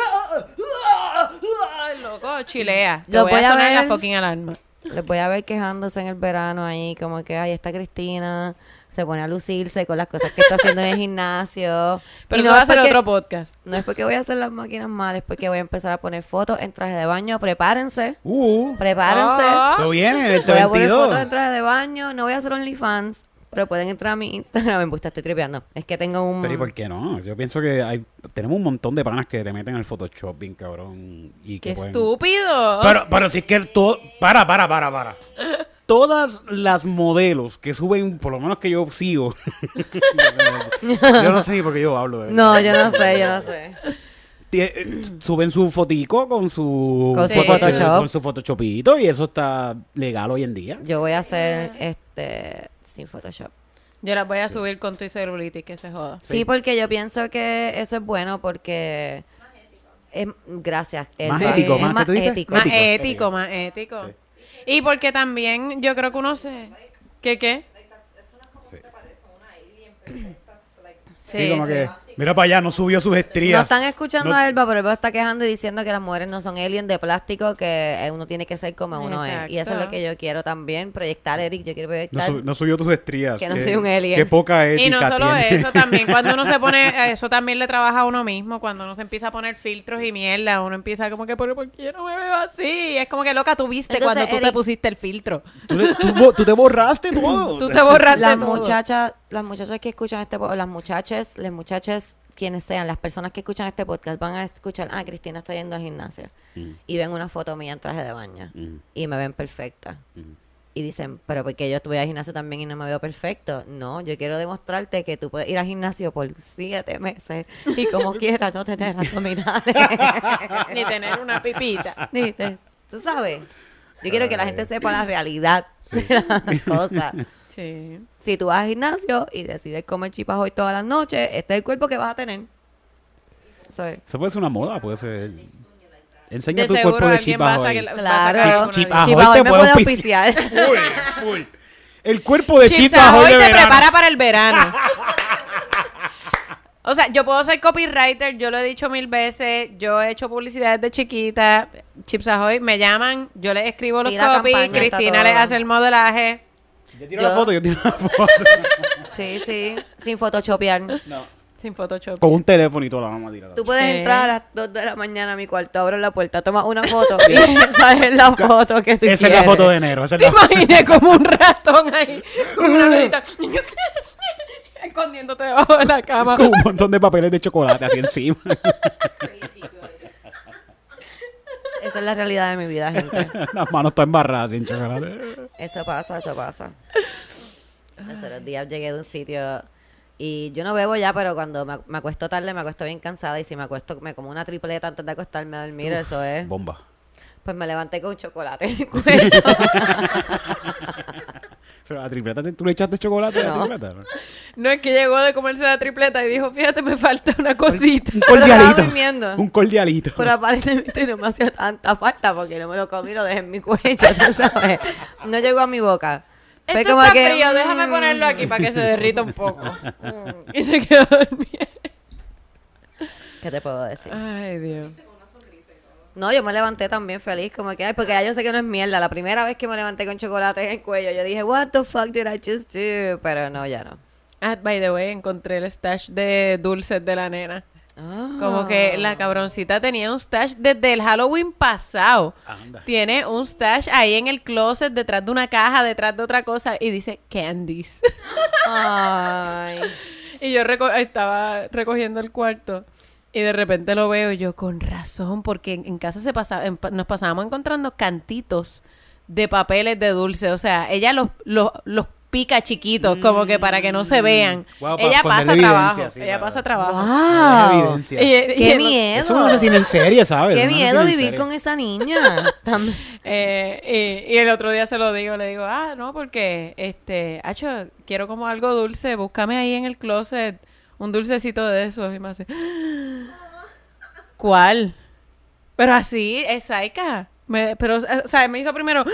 Loco, chilea. Te Yo voy, voy a a sonar la fucking alarma. Les voy a ver quejándose en el verano ahí, como que, ay, está Cristina, se pone a lucirse con las cosas que está haciendo en el gimnasio. Pero Y no va a porque- otro podcast. No es porque voy a hacer las máquinas mal, es porque voy a empezar a poner fotos en traje de baño. Prepárense, Uh, prepárense. Ah. eso viene el Voy a poner 22. fotos en traje de baño, no voy a hacer OnlyFans, pero pueden entrar a mi Instagram. Me gusta, estoy tripeando. Es que tengo un... Pero ¿y por qué no? Yo pienso que hay, tenemos un montón de panas que te meten al Photoshop bien cabrón. Y que ¡Qué pueden- estúpido! Pero, pero si es que todo... Para, para, para, para. Todas las modelos que suben, por lo menos que yo sigo. yo no sé ni por qué yo hablo de No, yo no sé, yo no sé. Eh, Suben su fotico con su... Con su Photoshop. Con su Photoshopito y eso está legal hoy en día. Yo voy a hacer este sin Photoshop. Yo las voy a subir con tu celulitis, que se joda. Sí, porque yo pienso que eso es bueno porque es gracias. Más ético, es más, ¿qué tú dijiste? ético. Más Ético, ético, ético. más ético. Sí. Y porque también yo creo que uno se... ¿Qué qué? Sí. Sí, como sí. que- Mira para allá, no subió sus estrías. No están escuchando No- a Elba, pero Elba está quejando y diciendo que las mujeres no son aliens de plástico, que eh, uno tiene que ser como uno es. Y eso es lo que yo quiero también, proyectar, Eric. Yo quiero No, proyectar. no subió tus estrías. Que no Qué- soy un alien. Qué poca ética Y no solo tiene. eso, también cuando uno se pone, eso también le trabaja a uno mismo, cuando uno se empieza a poner filtros y mierda, uno empieza como que, pero ¿por qué yo no me veo así? Es como que loca, tú viste Entonces, cuando tú te pusiste el filtro. ¿Tú, le- tú bo- tú te borraste todo. Tú te borraste las todo. muchachas, las muchachas que escuchan este podcast, las muchachas, las muchachas, quienes sean, las personas que escuchan este podcast van a escuchar, ah, Cristina está yendo al gimnasio. Mm. Y ven una foto mía en traje de baño. Mm. Y me ven perfecta. Mm. Y dicen, pero porque yo voy al gimnasio también y no me veo perfecto. No, yo quiero demostrarte que tú puedes ir al gimnasio por siete meses y como quieras no tener abdominales. Ni tener una pipita. Ni te- Tú sabes. Yo quiero que la gente sepa la realidad de las cosas. Sí. Si tú vas al gimnasio y decides comer chipas hoy todas las noches, este es el cuerpo que vas a tener. Eso es. Eso puede ser una moda, puede ser. Enseña De tu seguro cuerpo de alguien chipa va a hoy. sacar- va a Claro. sacar alguna Chip dieta. Ahoy Chipa hoy te me puede auspiciar. Full, full. El cuerpo de Chips chipa Ahoy hoy te verano. prepara para el verano. O sea, yo puedo ser copywriter, yo lo he dicho mil veces, yo he hecho publicidad desde chiquita, Chips Ahoy, me llaman, yo les escribo los Sí, copy, Cristina les hace el modelaje. Yo tiro la Yo- foto, yo tiro la foto. Sí, sí. Sin photoshopear. Sin Photoshop. Con un teléfono y todo la vamos a tirar. Tú puedes Sí. entrar a las 2 de la mañana a mi cuarto, abro la puerta, tomas una foto y esa es la foto que tú Esa es la quieres. foto de enero. Esa es Te la... imaginé como un ratón ahí, con una velita, escondiéndote debajo de la cama. Con un montón de papeles de chocolate así encima. Esa es la realidad de mi vida, gente. Las manos todas embarradas sin chocolate. Eso pasa, eso pasa. Los otros días llegué de un sitio y yo no bebo ya, pero cuando me, me acuesto tarde me acuesto bien cansada y si me acuesto, me como una tripleta antes de acostarme a dormir, eso es. Bomba. Pues me levanté con chocolate en el cuello. Pero la tripleta, ¿tú le echaste chocolate a la No. tripleta? No es que llegó de comerse la tripleta y dijo, fíjate, me falta una cosita. Un cordialito. durmiendo. Un cordialito. Pero aparentemente no me hacía tanta falta porque no me lo comí lo dejé en mi cuello, tú sabes. No llegó a mi boca. Fue Esto como está que, frío, déjame mm, ponerlo aquí para que se derrita un poco. Y se quedó dormida. ¿Qué te puedo decir? Ay, Dios. No, yo me levanté también feliz, como que, ay, porque ya yo sé que no es mierda. La primera vez que me levanté con chocolate en el cuello, yo dije, what the fuck did I just do? Pero no, ya no. Ah, by the way, encontré el stash de dulces de la nena. Como que la cabroncita tenía un stash desde el Halloween pasado. Anda. Tiene un stash ahí en el closet, detrás de una caja, detrás de otra cosa, y dice candies. Ay. y yo reco- estaba recogiendo el cuarto. Y de repente lo veo y yo, con razón, porque en, en casa se pasaba, en nos pasábamos encontrando cantitos de papeles de dulce. O sea, ella los, los, los pica chiquitos, como que para que no se vean. Wow, pa- ella pasa trabajo. sí, ella pasa trabajo. Wow. evidencia. Y- y ¡Qué miedo! Eso no se en serie, ¿sabes? ¡Qué miedo vivir con esa niña! Eh, y, y el otro día se lo digo, le digo, ah, no, porque, este, Hacho, quiero como algo dulce, búscame ahí en el closet un dulcecito de esos. Y me hace, ¿cuál? Pero así, es Saika. Me, pero, eh, o sea, me hizo primero,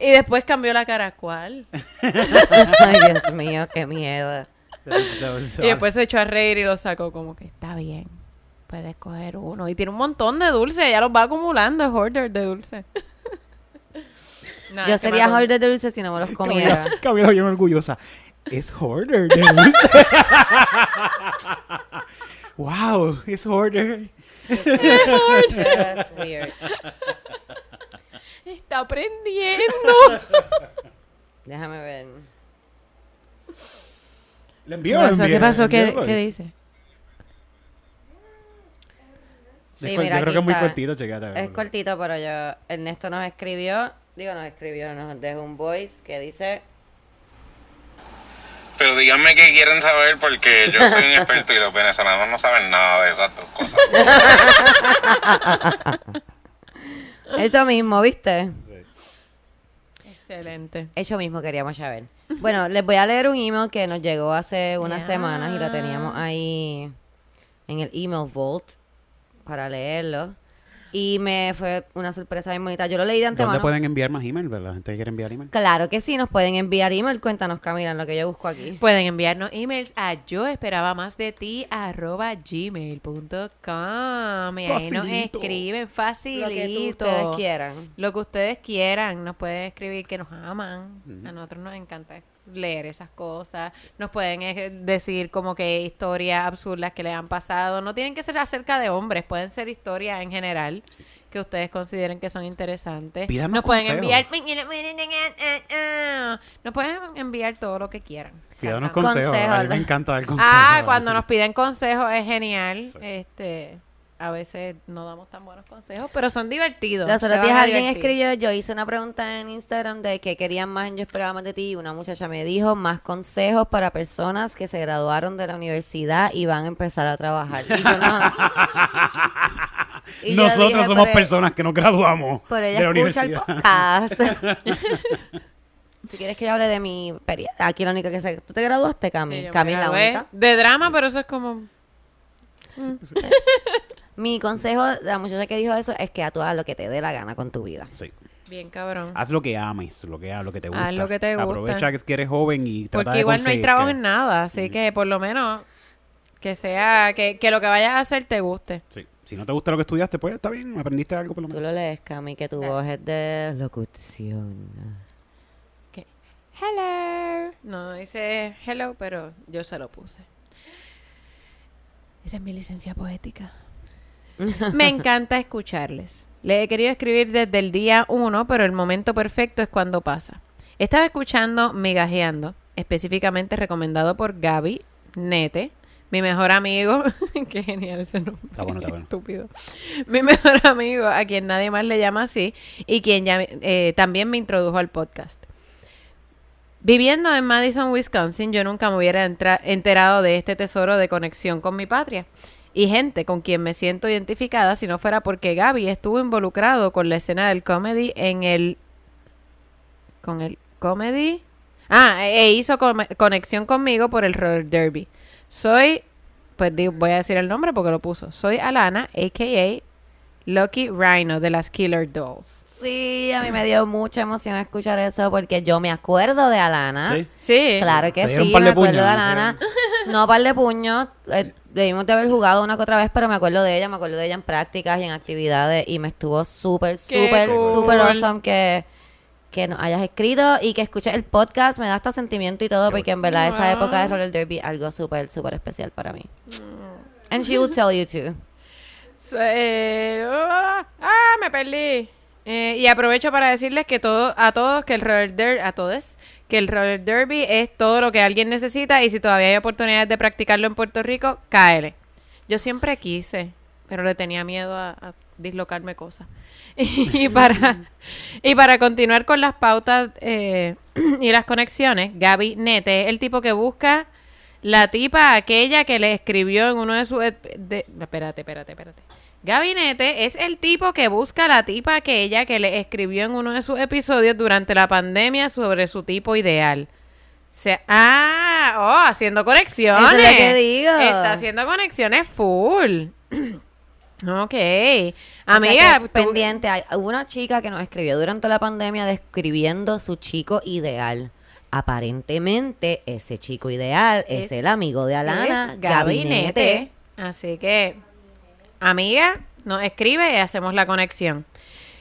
y después cambió la cara, ¿cuál? Ay, Dios mío, qué miedo. Y después se echó a reír y lo sacó como que está bien. Puedes coger uno. Y tiene un montón de dulce. Ya los va acumulando. Es hoarder de dulce. Nada, Yo sería hoarder de dulce si no me los comiera. Camila, Camila bien orgullosa. Es hoarder de dulce. wow, es hoarder. Just weird. Está aprendiendo. Déjame ver. Le ¿Qué envío, le pasó? envío, ¿Qué pasó? ¿Qué, qué dice? Sí, mira, yo creo que es muy cortito, checate. Es cortito, pero yo... Ernesto nos escribió... Digo, nos escribió, nos dejó un voice que dice... Pero díganme qué quieren saber porque yo soy un experto y los venezolanos no saben nada de esas dos cosas. Eso mismo, ¿viste? Excelente. Eso mismo queríamos saber. Bueno, les voy a leer un email que nos llegó hace unas Ya. semanas y lo teníamos ahí en el email vault para leerlo. Y me fue una sorpresa bien bonita. Yo lo leí de ¿Dónde antemano. pueden enviar más email? ¿verdad? La gente que quiere enviar email. Claro que sí, nos pueden enviar email. Cuéntanos, Camila, en lo que yo busco aquí. Pueden enviarnos emails a yo esperaba más de ti arroba gmail.com y ahí nos escriben facilito. Lo que tú, ustedes quieran. Lo que ustedes quieran, nos pueden escribir que nos aman. A nosotros nos encanta leer esas cosas. Nos pueden eh, decir como que historias absurdas que le han pasado. No tienen que ser acerca de hombres, pueden ser historias en general que ustedes consideren que son interesantes. Pídanos nos pueden enviar nos pueden enviar todo lo que quieran. Pídanos Consejos. consejos. A mí me encanta dar consejos. Ah, cuando nos piden consejos es genial. Este, a veces no damos tan buenos consejos, pero son divertidos. Los otros días alguien escribió, yo hice una pregunta en Instagram de que querían más en Yo Esperaba Más de Ti y una muchacha me dijo más consejos para personas que se graduaron de la universidad y van a empezar a trabajar. Y yo no... Y yo Nosotros dije, somos personas que nos graduamos Pero de ella la escucha el universidad. podcast. si quieres que yo hable de mi experiencia, aquí la única que sé... ¿Tú te graduaste, Cami? Sí, Cami la única. De drama, pero eso es como... Mi consejo de la muchacha que dijo eso es que a tú hagas lo que te dé la gana con tu vida. Sí. Bien cabrón. Haz lo que ames, lo que, lo que te gusta. Haz lo que te gusta. Aprovecha que eres joven y trata Porque de igual no hay trabajo que- en nada, así que por lo menos que sea, que, que lo que vayas a hacer te guste. Sí. Si no te gusta lo que estudiaste, pues está bien, aprendiste algo por lo Tú menos. lo lees, Cami, que tu voz es de locución. Que, hello. No, no dice hello, pero yo se lo puse. Esa es mi licencia poética. Me encanta escucharles. Le he querido escribir desde el día uno, pero el momento perfecto es cuando pasa. Estaba escuchando Migajeando, específicamente recomendado por Gaby Nete, mi mejor amigo. Qué genial ese nombre. Está bueno, está bueno. Estúpido. Mi mejor amigo, a quien nadie más le llama así, y quien ya, eh, también me introdujo al podcast. Viviendo en Madison, Wisconsin, yo nunca me hubiera enterado de este tesoro de conexión con mi patria y gente con quien me siento identificada si no fuera porque Gaby estuvo involucrado con la escena del comedy en el... con el comedy... Ah, e hizo come- conexión conmigo por el roller derby. Soy, pues voy a decir el nombre porque lo puso. Soy Alana, a.k.a. Lucky Rhino de las Killer Dolls. Sí, a mí me dio mucha emoción escuchar eso porque yo me acuerdo de Alana. Sí. Sí. Claro que sí, me acuerdo puños, de ¿no? Alana. No par de puños. eh, debimos de haber jugado una que otra vez, pero me acuerdo de ella, me acuerdo de ella en prácticas y en actividades y me estuvo súper, súper, cool. súper awesome que, que nos hayas escrito y que escuches el podcast. Me da hasta sentimiento y todo porque en verdad esa época de Roller Derby algo súper, súper especial para mí. And she will tell you too. So, eh, ah, ah, me perdí. Eh, y aprovecho para decirles que todo, a todos que el roller derby, a todos, que el roller derby es todo lo que alguien necesita y si todavía hay oportunidades de practicarlo en Puerto Rico, cáele. Yo siempre quise, pero le tenía miedo a, dislocarme cosas. y para y para continuar con las pautas eh, y las conexiones, Gaby Nete es el tipo que busca la tipa aquella que le escribió en uno de sus... ep- de- espérate, espérate, espérate. Gabinete es el tipo que busca la tipa aquella que le escribió en uno de sus episodios durante la pandemia sobre su tipo ideal. Se, ah, oh, haciendo conexiones. Eso es lo que digo. Está haciendo conexiones full. ok. Amiga, que tú- pendiente. Hay hubo una chica que nos escribió durante la pandemia describiendo su chico ideal. Aparentemente, ese chico ideal es, Es- el amigo de Alana, Gabinete. Así que, amiga, nos escribe y hacemos la conexión.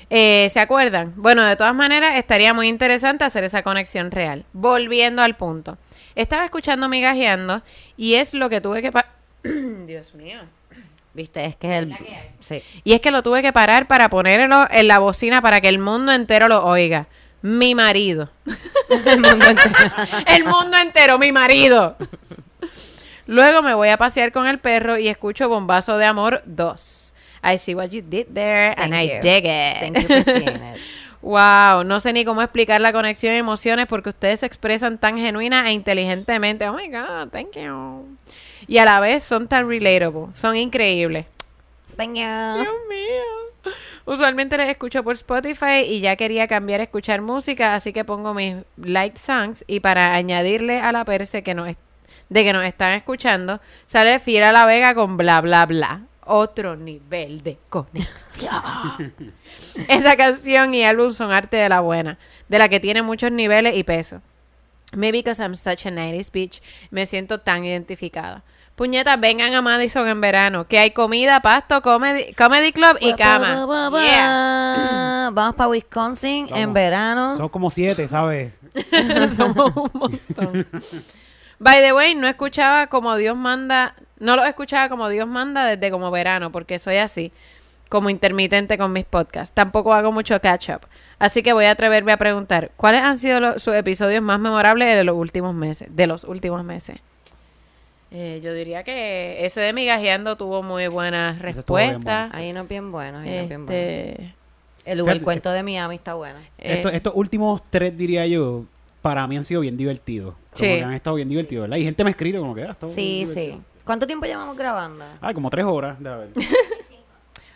Eh, ¿Se acuerdan? Bueno, de todas maneras, estaría muy interesante hacer esa conexión real. Volviendo al punto. Estaba escuchando migajeando y es lo que tuve que... Dios mío. Viste, es que es el. Sí. Y es que lo tuve que parar para ponerlo en la bocina para que el mundo entero lo oiga. Mi marido. el, mundo entero. el mundo entero, mi marido. Luego me voy a pasear con el perro y escucho Bombazo de Amor 2. I see what you did there and I dig it. Thank you for seeing it. Wow, no sé ni cómo explicar la conexión y emociones porque ustedes se expresan tan genuina e inteligentemente. Oh my God, thank you. Y a la vez son tan relatable, son increíbles. Thank you. Dios mío. Usualmente les escucho por Spotify y ya quería cambiar a escuchar música, así que pongo mis light songs y para añadirle a la perse que nos es- de que nos están escuchando, sale Fiera La Vega con bla bla bla. otro nivel de conexión. Esa canción y álbum son arte de la buena, de la que tiene muchos niveles y peso. Maybe because I'm such a 90s bitch, me siento tan identificada. Puñetas, vengan a Madison en verano, que hay comida, pasto, comedy, comedy club y cama. Yeah. Vamos para Wisconsin en verano. Son como siete, ¿sabes? Somos un montón. By the way, no escuchaba como Dios manda, no lo escuchaba como Dios manda desde como verano, porque soy así, como intermitente con mis podcasts. Tampoco hago mucho catch up. Así que voy a atreverme a preguntar, ¿cuáles han sido los- sus episodios más memorables de los últimos meses? De los últimos meses. Eh, yo diría que ese de migajeando tuvo muy buenas respuestas. Ahí no es bien bueno. Ahí no es bien bueno. Este, El, cuento de Miami está bueno. eh, Estos, estos últimos tres, diría yo, para mí han sido bien divertidos. Como Sí. que han estado bien divertidos, ¿verdad? Y gente me ha escrito como que ah, ha estado Sí, bien sí. ¿Cuánto tiempo llevamos grabando? Ah, como tres horas, de bien,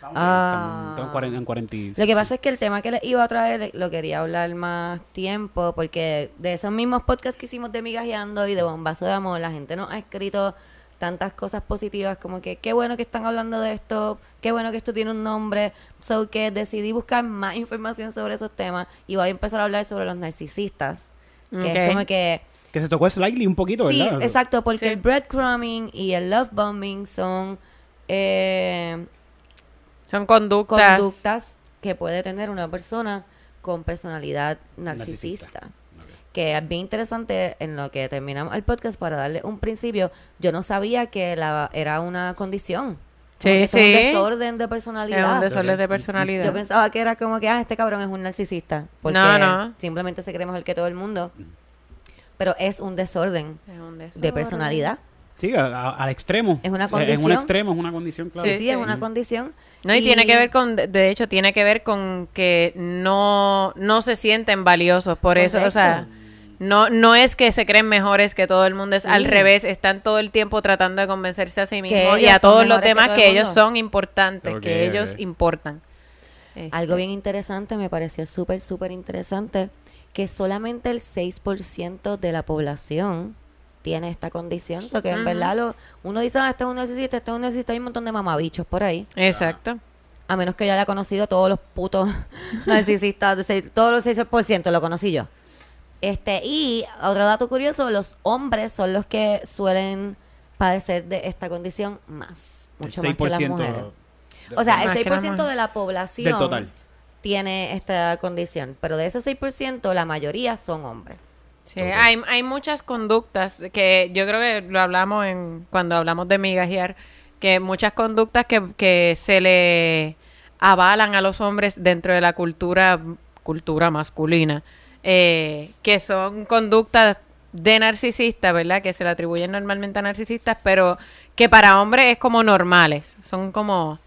Ah. estamos- en 45. Lo que pasa es que el tema que les iba a traer lo quería hablar más tiempo porque de esos mismos podcasts que hicimos de Migajeando y de Bombazo de Amor, la gente nos ha escrito tantas cosas positivas como que qué bueno que están hablando de esto, qué bueno que esto tiene un nombre, so que decidí buscar más información sobre esos temas y voy a empezar a hablar sobre los narcisistas, que Ok. es como que Que se tocó slightly un poquito, Sí, ¿verdad? exacto, porque Sí. el breadcrumbing y el love bombing son eh, son conductas. conductas que puede tener una persona con personalidad narcisista. Narcisista. Que es bien interesante en lo que terminamos el podcast para darle un principio. Yo no sabía que la, era una condición. Sí, eso es un sí. desorden de Es personalidad. un desorden de personalidad. Yo pensaba que era como que, ah, este cabrón es un narcisista. Porque No, no. simplemente se cree mejor que todo el mundo. Pero es un desorden Es un desorden. de personalidad. Sí, a- a- al extremo. Es una condición. un extremo, es una condición, claro. Sí, Sí, sí, es una condición. No, y, tiene que ver con, de- hecho, tiene que ver con que no, no se sienten valiosos. Por eso, o sea, no, no es que se creen mejores que todo el mundo, es Sí. al revés. Están todo el tiempo tratando de convencerse a sí mismos y a todos los que demás todo que, el ellos son importantes, que ellos importan. Este, Algo bien interesante, me pareció súper, súper interesante, que solamente el 6% de la población tiene esta condición. O sea, que en verdad lo, uno dice, ah, este es un narcisista, este es un narcisista, hay un montón de mamabichos por ahí. Exacto. A menos que yo haya conocido todos los putos narcisistas, todos los 6% lo conocí yo. Este, y otro dato curioso, los hombres son los que suelen padecer de esta condición más, mucho más que las mujeres. O sea, el Más que las 6% de la población Del total. Tiene esta condición, pero de ese 6% la mayoría son hombres. Sí, hay, hay muchas conductas que yo creo que lo hablamos en cuando hablamos de migajear, que muchas conductas que, que se le avalan a los hombres dentro de la cultura cultura masculina, eh, que son conductas de narcisistas, ¿verdad? Que se le atribuyen normalmente a narcisistas, pero que para hombres es como normales, son como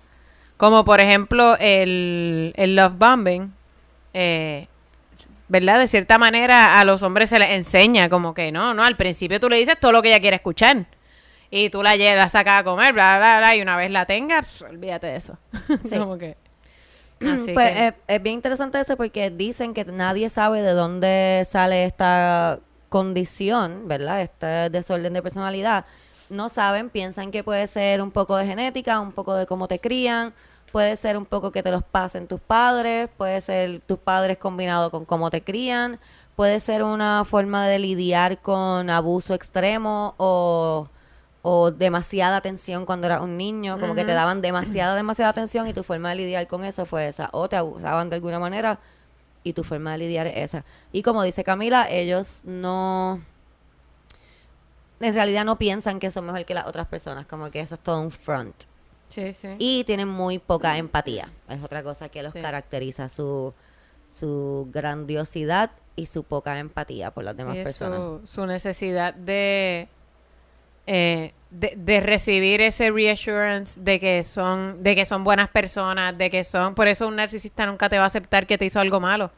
como por ejemplo el, el love bombing, eh, ¿verdad? De cierta manera a los hombres se les enseña como que no, no, al principio tú le dices todo lo que ella quiere escuchar. Y tú la, la sacas a comer, bla, bla, bla, y una vez la tengas, pf, olvídate de eso. Sí. como que... Así pues que- es, es bien interesante eso porque dicen que nadie sabe de dónde sale esta condición, ¿verdad? Este desorden de personalidad. No saben, piensan que puede ser un poco de genética, un poco de cómo te crían, puede ser un poco que te los pasen tus padres, puede ser tus padres combinado con cómo te crían, puede ser una forma de lidiar con abuso extremo o, o demasiada atención cuando eras un niño, como que te daban demasiada, demasiada atención y tu forma de lidiar con eso fue esa, o te abusaban de alguna manera y tu forma de lidiar es esa. Y como dice Camila, ellos no, en realidad no piensan que son mejor que las otras personas, como que eso es todo un front. Sí, sí. Y tienen muy poca empatía. Es otra cosa que los Sí. caracteriza, su, su grandiosidad y su poca empatía por las demás Sí, personas. Su, su necesidad de, eh, de de recibir ese reassurance de que son de que son buenas personas, de que son por eso un narcisista nunca te va a aceptar que te hizo algo malo,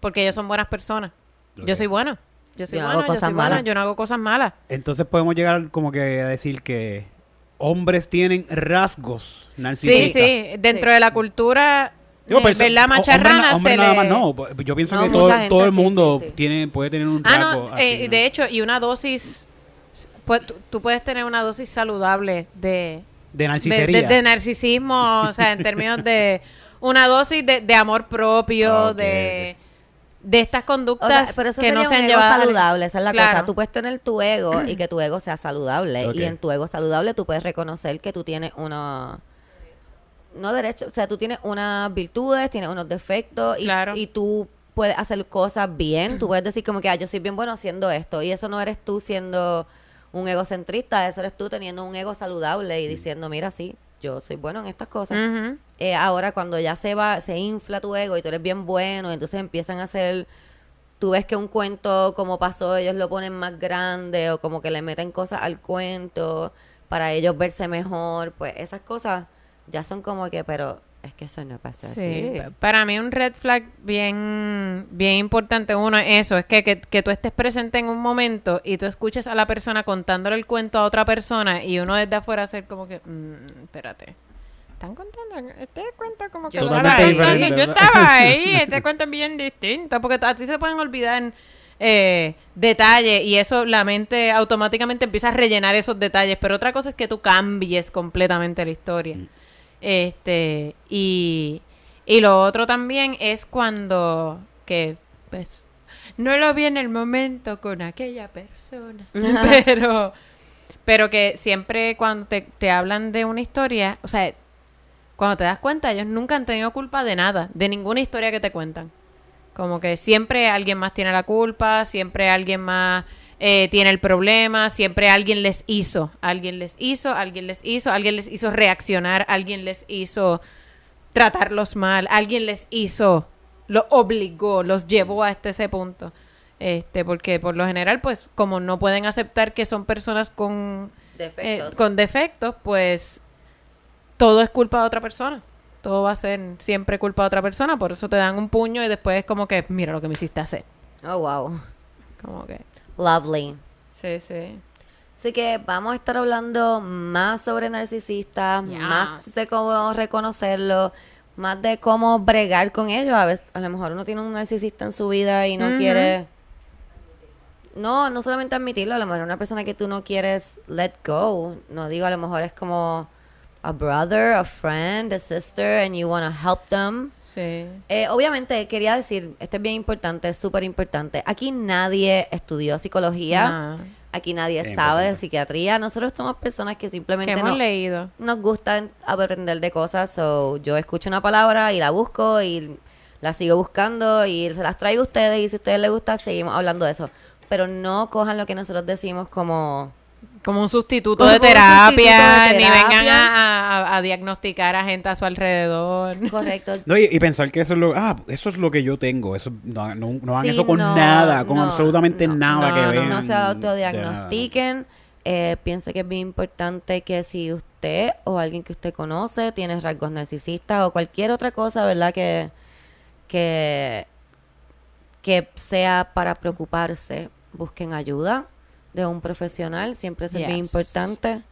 porque ellos son buenas personas. Yo soy bueno. Yo soy Yo no hago yo cosas soy buena, malas. yo no hago cosas malas. Entonces podemos llegar como que a decir que hombres tienen rasgos Sí, narcisistas. sí, dentro Sí. de la cultura Digo, eso- ¿verdad? macharrana hombre na- hombre se nada le- más no. Yo pienso No, que todo, gente todo el mundo sí, sí. tiene puede tener un Ah, rasgo no, así, eh, ¿no? de hecho, y una dosis, pues, tú, tú puedes tener una dosis saludable de, De narcisería. de- de narcisismo, o sea, en términos de una dosis de, de amor propio, Ah, de, de estas O sea, conductas pero eso que no sería se un han ego llevado a la- saludable, esa es la Claro. cosa. Tú puedes tener tu ego y que tu ego sea saludable. Y en tu ego saludable tú puedes reconocer que tú tienes una... No derecho, o sea, tú tienes unas virtudes, tienes unos defectos y, Claro. y tú puedes hacer cosas bien. Tú puedes decir como que ah, yo soy bien bueno haciendo esto. Y eso no eres tú siendo un egocentrista, eso eres tú teniendo un ego saludable y diciendo, mira, sí, yo soy bueno en estas cosas. Eh, ahora cuando ya se va, se infla tu ego y tú eres bien bueno, entonces empiezan a hacer, tú ves que un cuento como pasó, ellos lo ponen más grande o como que le meten cosas al cuento para ellos verse mejor, pues esas cosas ya son como que, pero es que eso no pasa Sí, así. pa- para mí un red flag bien, bien importante, uno es eso, es que, que, que tú estés presente en un momento y tú escuches a la persona contándole el cuento a otra persona y uno desde afuera hacer como que, "Mm, espérate, están contando este cuento como que Yo estaba diferente, yo estaba ahí, este cuento es bien distinto, porque a ti se pueden olvidar eh, detalles y eso la mente automáticamente empieza a rellenar esos detalles, pero otra cosa es que tú cambies completamente la historia. Este, y, y lo otro también es cuando que pues no lo vi en el momento con aquella persona, pero pero que siempre cuando te, te hablan de una historia, o sea, cuando te das cuenta, ellos nunca han tenido culpa de nada, de ninguna historia que te cuentan. Como que siempre alguien más tiene la culpa, siempre alguien más eh, tiene el problema, siempre alguien les hizo, alguien les hizo, alguien les hizo, alguien les hizo reaccionar, alguien les hizo tratarlos mal, alguien les hizo, lo obligó, los llevó hasta ese punto. Este, porque por lo general, pues, como no pueden aceptar que son personas con Defectos. eh, con defectos, pues todo es culpa de otra persona. Todo va a ser siempre culpa de otra persona, por eso te dan un puño y después es como que, mira lo que me hiciste hacer. Oh, wow. Como que, Lovely. sí, sí. Así que vamos a estar hablando más sobre narcisistas, Yes. más de cómo reconocerlo, más de cómo bregar con ellos. A veces, a lo mejor uno tiene un narcisista en su vida y no Ujú. quiere. No, no solamente admitirlo, a lo mejor una persona que tú no quieres let go. No digo, a lo mejor es como a brother, a friend, a sister, and you want to help them. Sí. Eh, obviamente, quería decir, esto es bien importante, es súper importante. Aquí nadie estudió psicología. Aquí nadie sabe de psiquiatría. Nosotros somos personas que que simplemente hemos no- leído. nos gusta en- aprender de cosas. So, yo escucho una palabra y la busco y la sigo buscando y se las traigo a ustedes y si a ustedes les gusta seguimos hablando de eso. Pero no cojan lo que nosotros decimos como... Como un sustituto Como de sustituto terapia, ni vengan a, a- a diagnosticar a gente a su alrededor. Correcto. No, y, y pensar que eso es lo, ah, eso es lo que yo tengo. Eso, no, no, no hagan Sí, eso con no, nada, con no, absolutamente no. nada No, que no, vean. no se autodiagnostiquen. Eh, piense que es bien importante que si usted o alguien que usted conoce tiene rasgos narcisistas o cualquier otra cosa, ¿verdad? Que, que, que sea para preocuparse, busquen ayuda de un profesional. Siempre eso es bien Yes. importante.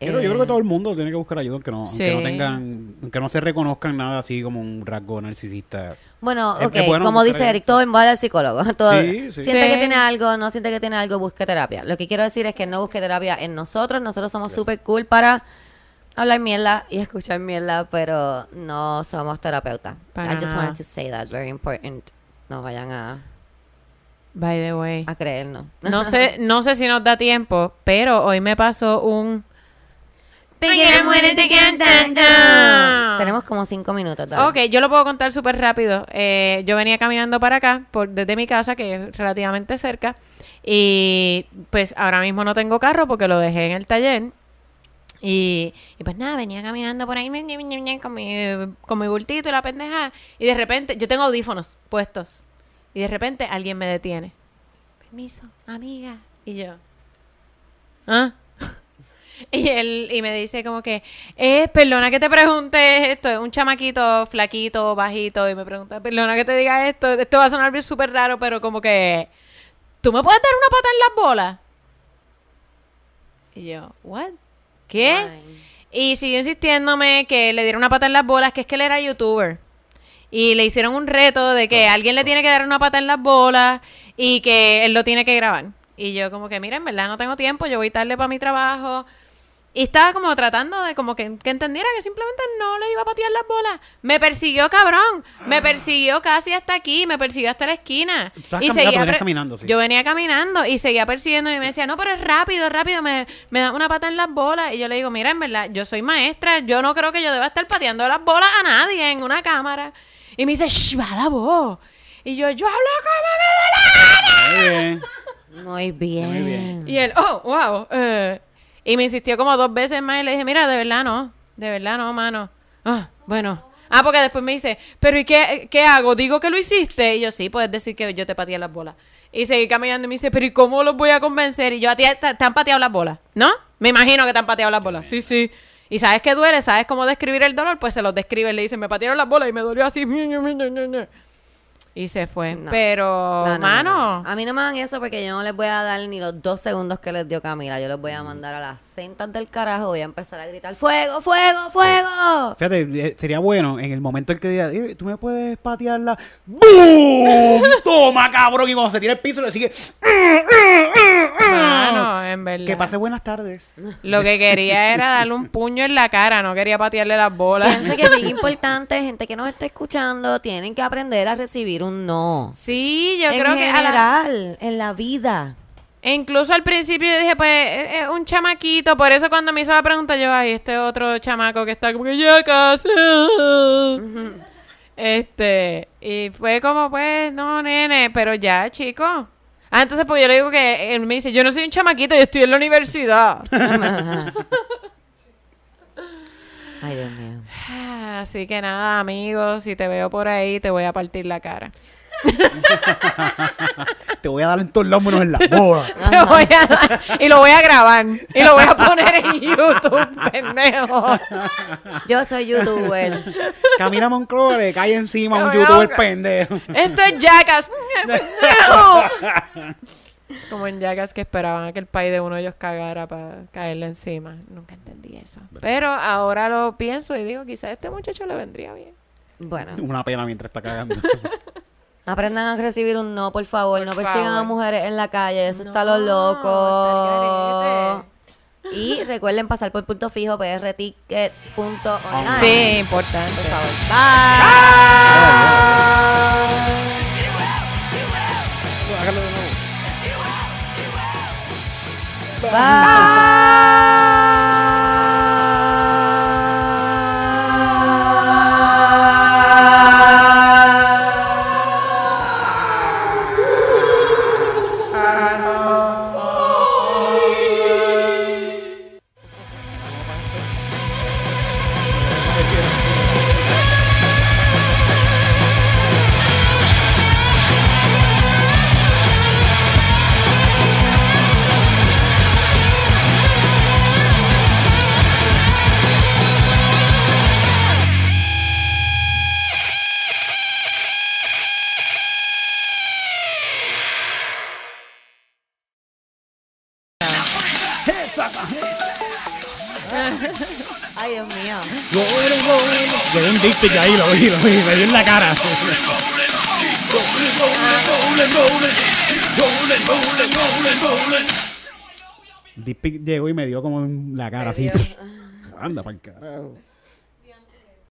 Yo, creo- yo Eh, creo que todo el mundo tiene que buscar ayuda, aunque no, aunque no Sí. tengan, aunque no se reconozcan nada así como un rasgo narcisista. Bueno, Es- ok, es bueno como dice ayuda. Eric, todo en base al psicólogo. Todo, Sí, sí. Siente Sí. que tiene algo, no siente que tiene algo, busque terapia. Lo que quiero decir es que no busque terapia en nosotros. Nosotros somos súper cool para hablar mierda y escuchar mierda, pero no somos terapeutas. I just wanted to say that, very important. No vayan a, By the way. a creernos. No sé, no sé si nos da tiempo, pero hoy me pasó un Pequeña muere te cantando. Tenemos como cinco minutos. dale. Ok, yo lo puedo contar súper rápido. Eh, yo venía caminando para acá, por, desde mi casa, que es relativamente cerca, y pues ahora mismo no tengo carro porque lo dejé en el taller. Y, y pues nada, venía caminando por ahí con mi, con mi bultito y la pendeja. Y de repente, yo tengo audífonos puestos. Y de repente alguien me detiene. Permiso, amiga. Y yo. ¿Ah? Y él y me dice como que, eh, perdona que te pregunte esto, es un chamaquito flaquito, bajito, y me pregunta, perdona que te diga esto, esto va a sonar súper raro, pero como que, ¿tú me puedes dar una pata en las bolas? Y yo, ¿what? ¿Qué? Ay. Y siguió insistiéndome que le diera una pata en las bolas, que es que él era youtuber. Y le hicieron un reto de que alguien le tiene que dar una pata en las bolas y que él lo tiene que grabar. Y yo como que, mira, en verdad no tengo tiempo, yo voy tarde para mi trabajo. Y estaba como tratando de como que, que entendiera que simplemente no le iba a patear las bolas. Me persiguió, cabrón. Me persiguió casi hasta aquí. Me persiguió hasta la esquina. Tú Y seguía caminando, sí. Yo venía caminando y seguía persiguiendo y me decía, no, pero es rápido, rápido. Me, me da una pata en las bolas. Y yo le digo, mira, en verdad, yo soy maestra. Yo no creo que yo deba estar pateando las bolas a nadie en una cámara. Y me dice, shh, va la voz. Y yo, yo hablo como me dé la gana. Muy bien. Muy bien. Muy bien. Y él, oh, wow. eh. Y me insistió como dos veces más y le dije, mira, de verdad no, de verdad no, mano. Ah, bueno. Ah, porque después me dice, pero ¿y qué, qué hago? ¿Digo que lo hiciste? Y yo, sí, puedes decir que yo te pateé las bolas. Y seguí caminando y me dice, pero ¿y cómo los voy a convencer? Y yo, a ti te, te han pateado las bolas, ¿no? Me imagino que te han pateado las bolas. Sí, sí. Y sabes que duele, sabes cómo describir el dolor, pues se los describe. Le dice, me patearon las bolas y me dolió así. Y se fue. No. Pero, No, no, no, mano. no. A mí no me hagan eso porque yo no les voy a dar ni los dos segundos que les dio Camila. Yo los voy a mandar a las centas del carajo. Voy a empezar a gritar: ¡Fuego, fuego, fuego! Fíjate, eh, sería bueno en el momento en que diga, "Eh, tú me puedes patear la. ¡Bum! Toma, cabrón. Y cuando se tira el piso le sigue. Mano, en verdad. Que pase buenas tardes. Lo que quería era darle un puño en la cara, no quería patearle las bolas. Pienso que es bien importante, gente que nos está escuchando, tienen que aprender a recibir un no. Sí, yo en creo que a la- general, en la vida. e incluso al principio yo dije, pues, es es un chamaquito, por eso cuando me hizo la pregunta yo, ay, este otro chamaco que está como que ya casi. Este, y fue como, pues, no, nene, pero ya, chico. Ah, entonces, pues yo le digo que él me dice, yo no soy un chamaquito, yo estoy en la universidad. Ay, Dios mío. Ah, Así que nada, amigos, si te veo por ahí, te voy a partir la cara. Te voy a dar en todos lados menos en la boda. Te voy a dar- y lo voy a grabar. Y lo voy a poner en YouTube, pendejo. Yo soy youtuber. Camina Moncloa, le cae encima a un youtuber pendejo. Esto es Jackass. pendejo. Como en Jackass que esperaban a que el país de uno de ellos cagara para caerle encima. Nunca entendí eso. Pero ahora lo pienso y digo, quizás a este muchacho le vendría bien. Bueno, Una pena mientras está cagando. aprendan a recibir un no, por favor. Por no persigan a mujeres en la calle. Eso está No, lo loco. está Y recuerden pasar por punto fijo prticket.online. Sí, importante. Por favor. Bye. Ay, mío. Yo un dictic ahí, lo vi, lo vi, me dio en la cara. Dick pic llegó y me dio como en la cara así. Anda, para carajo.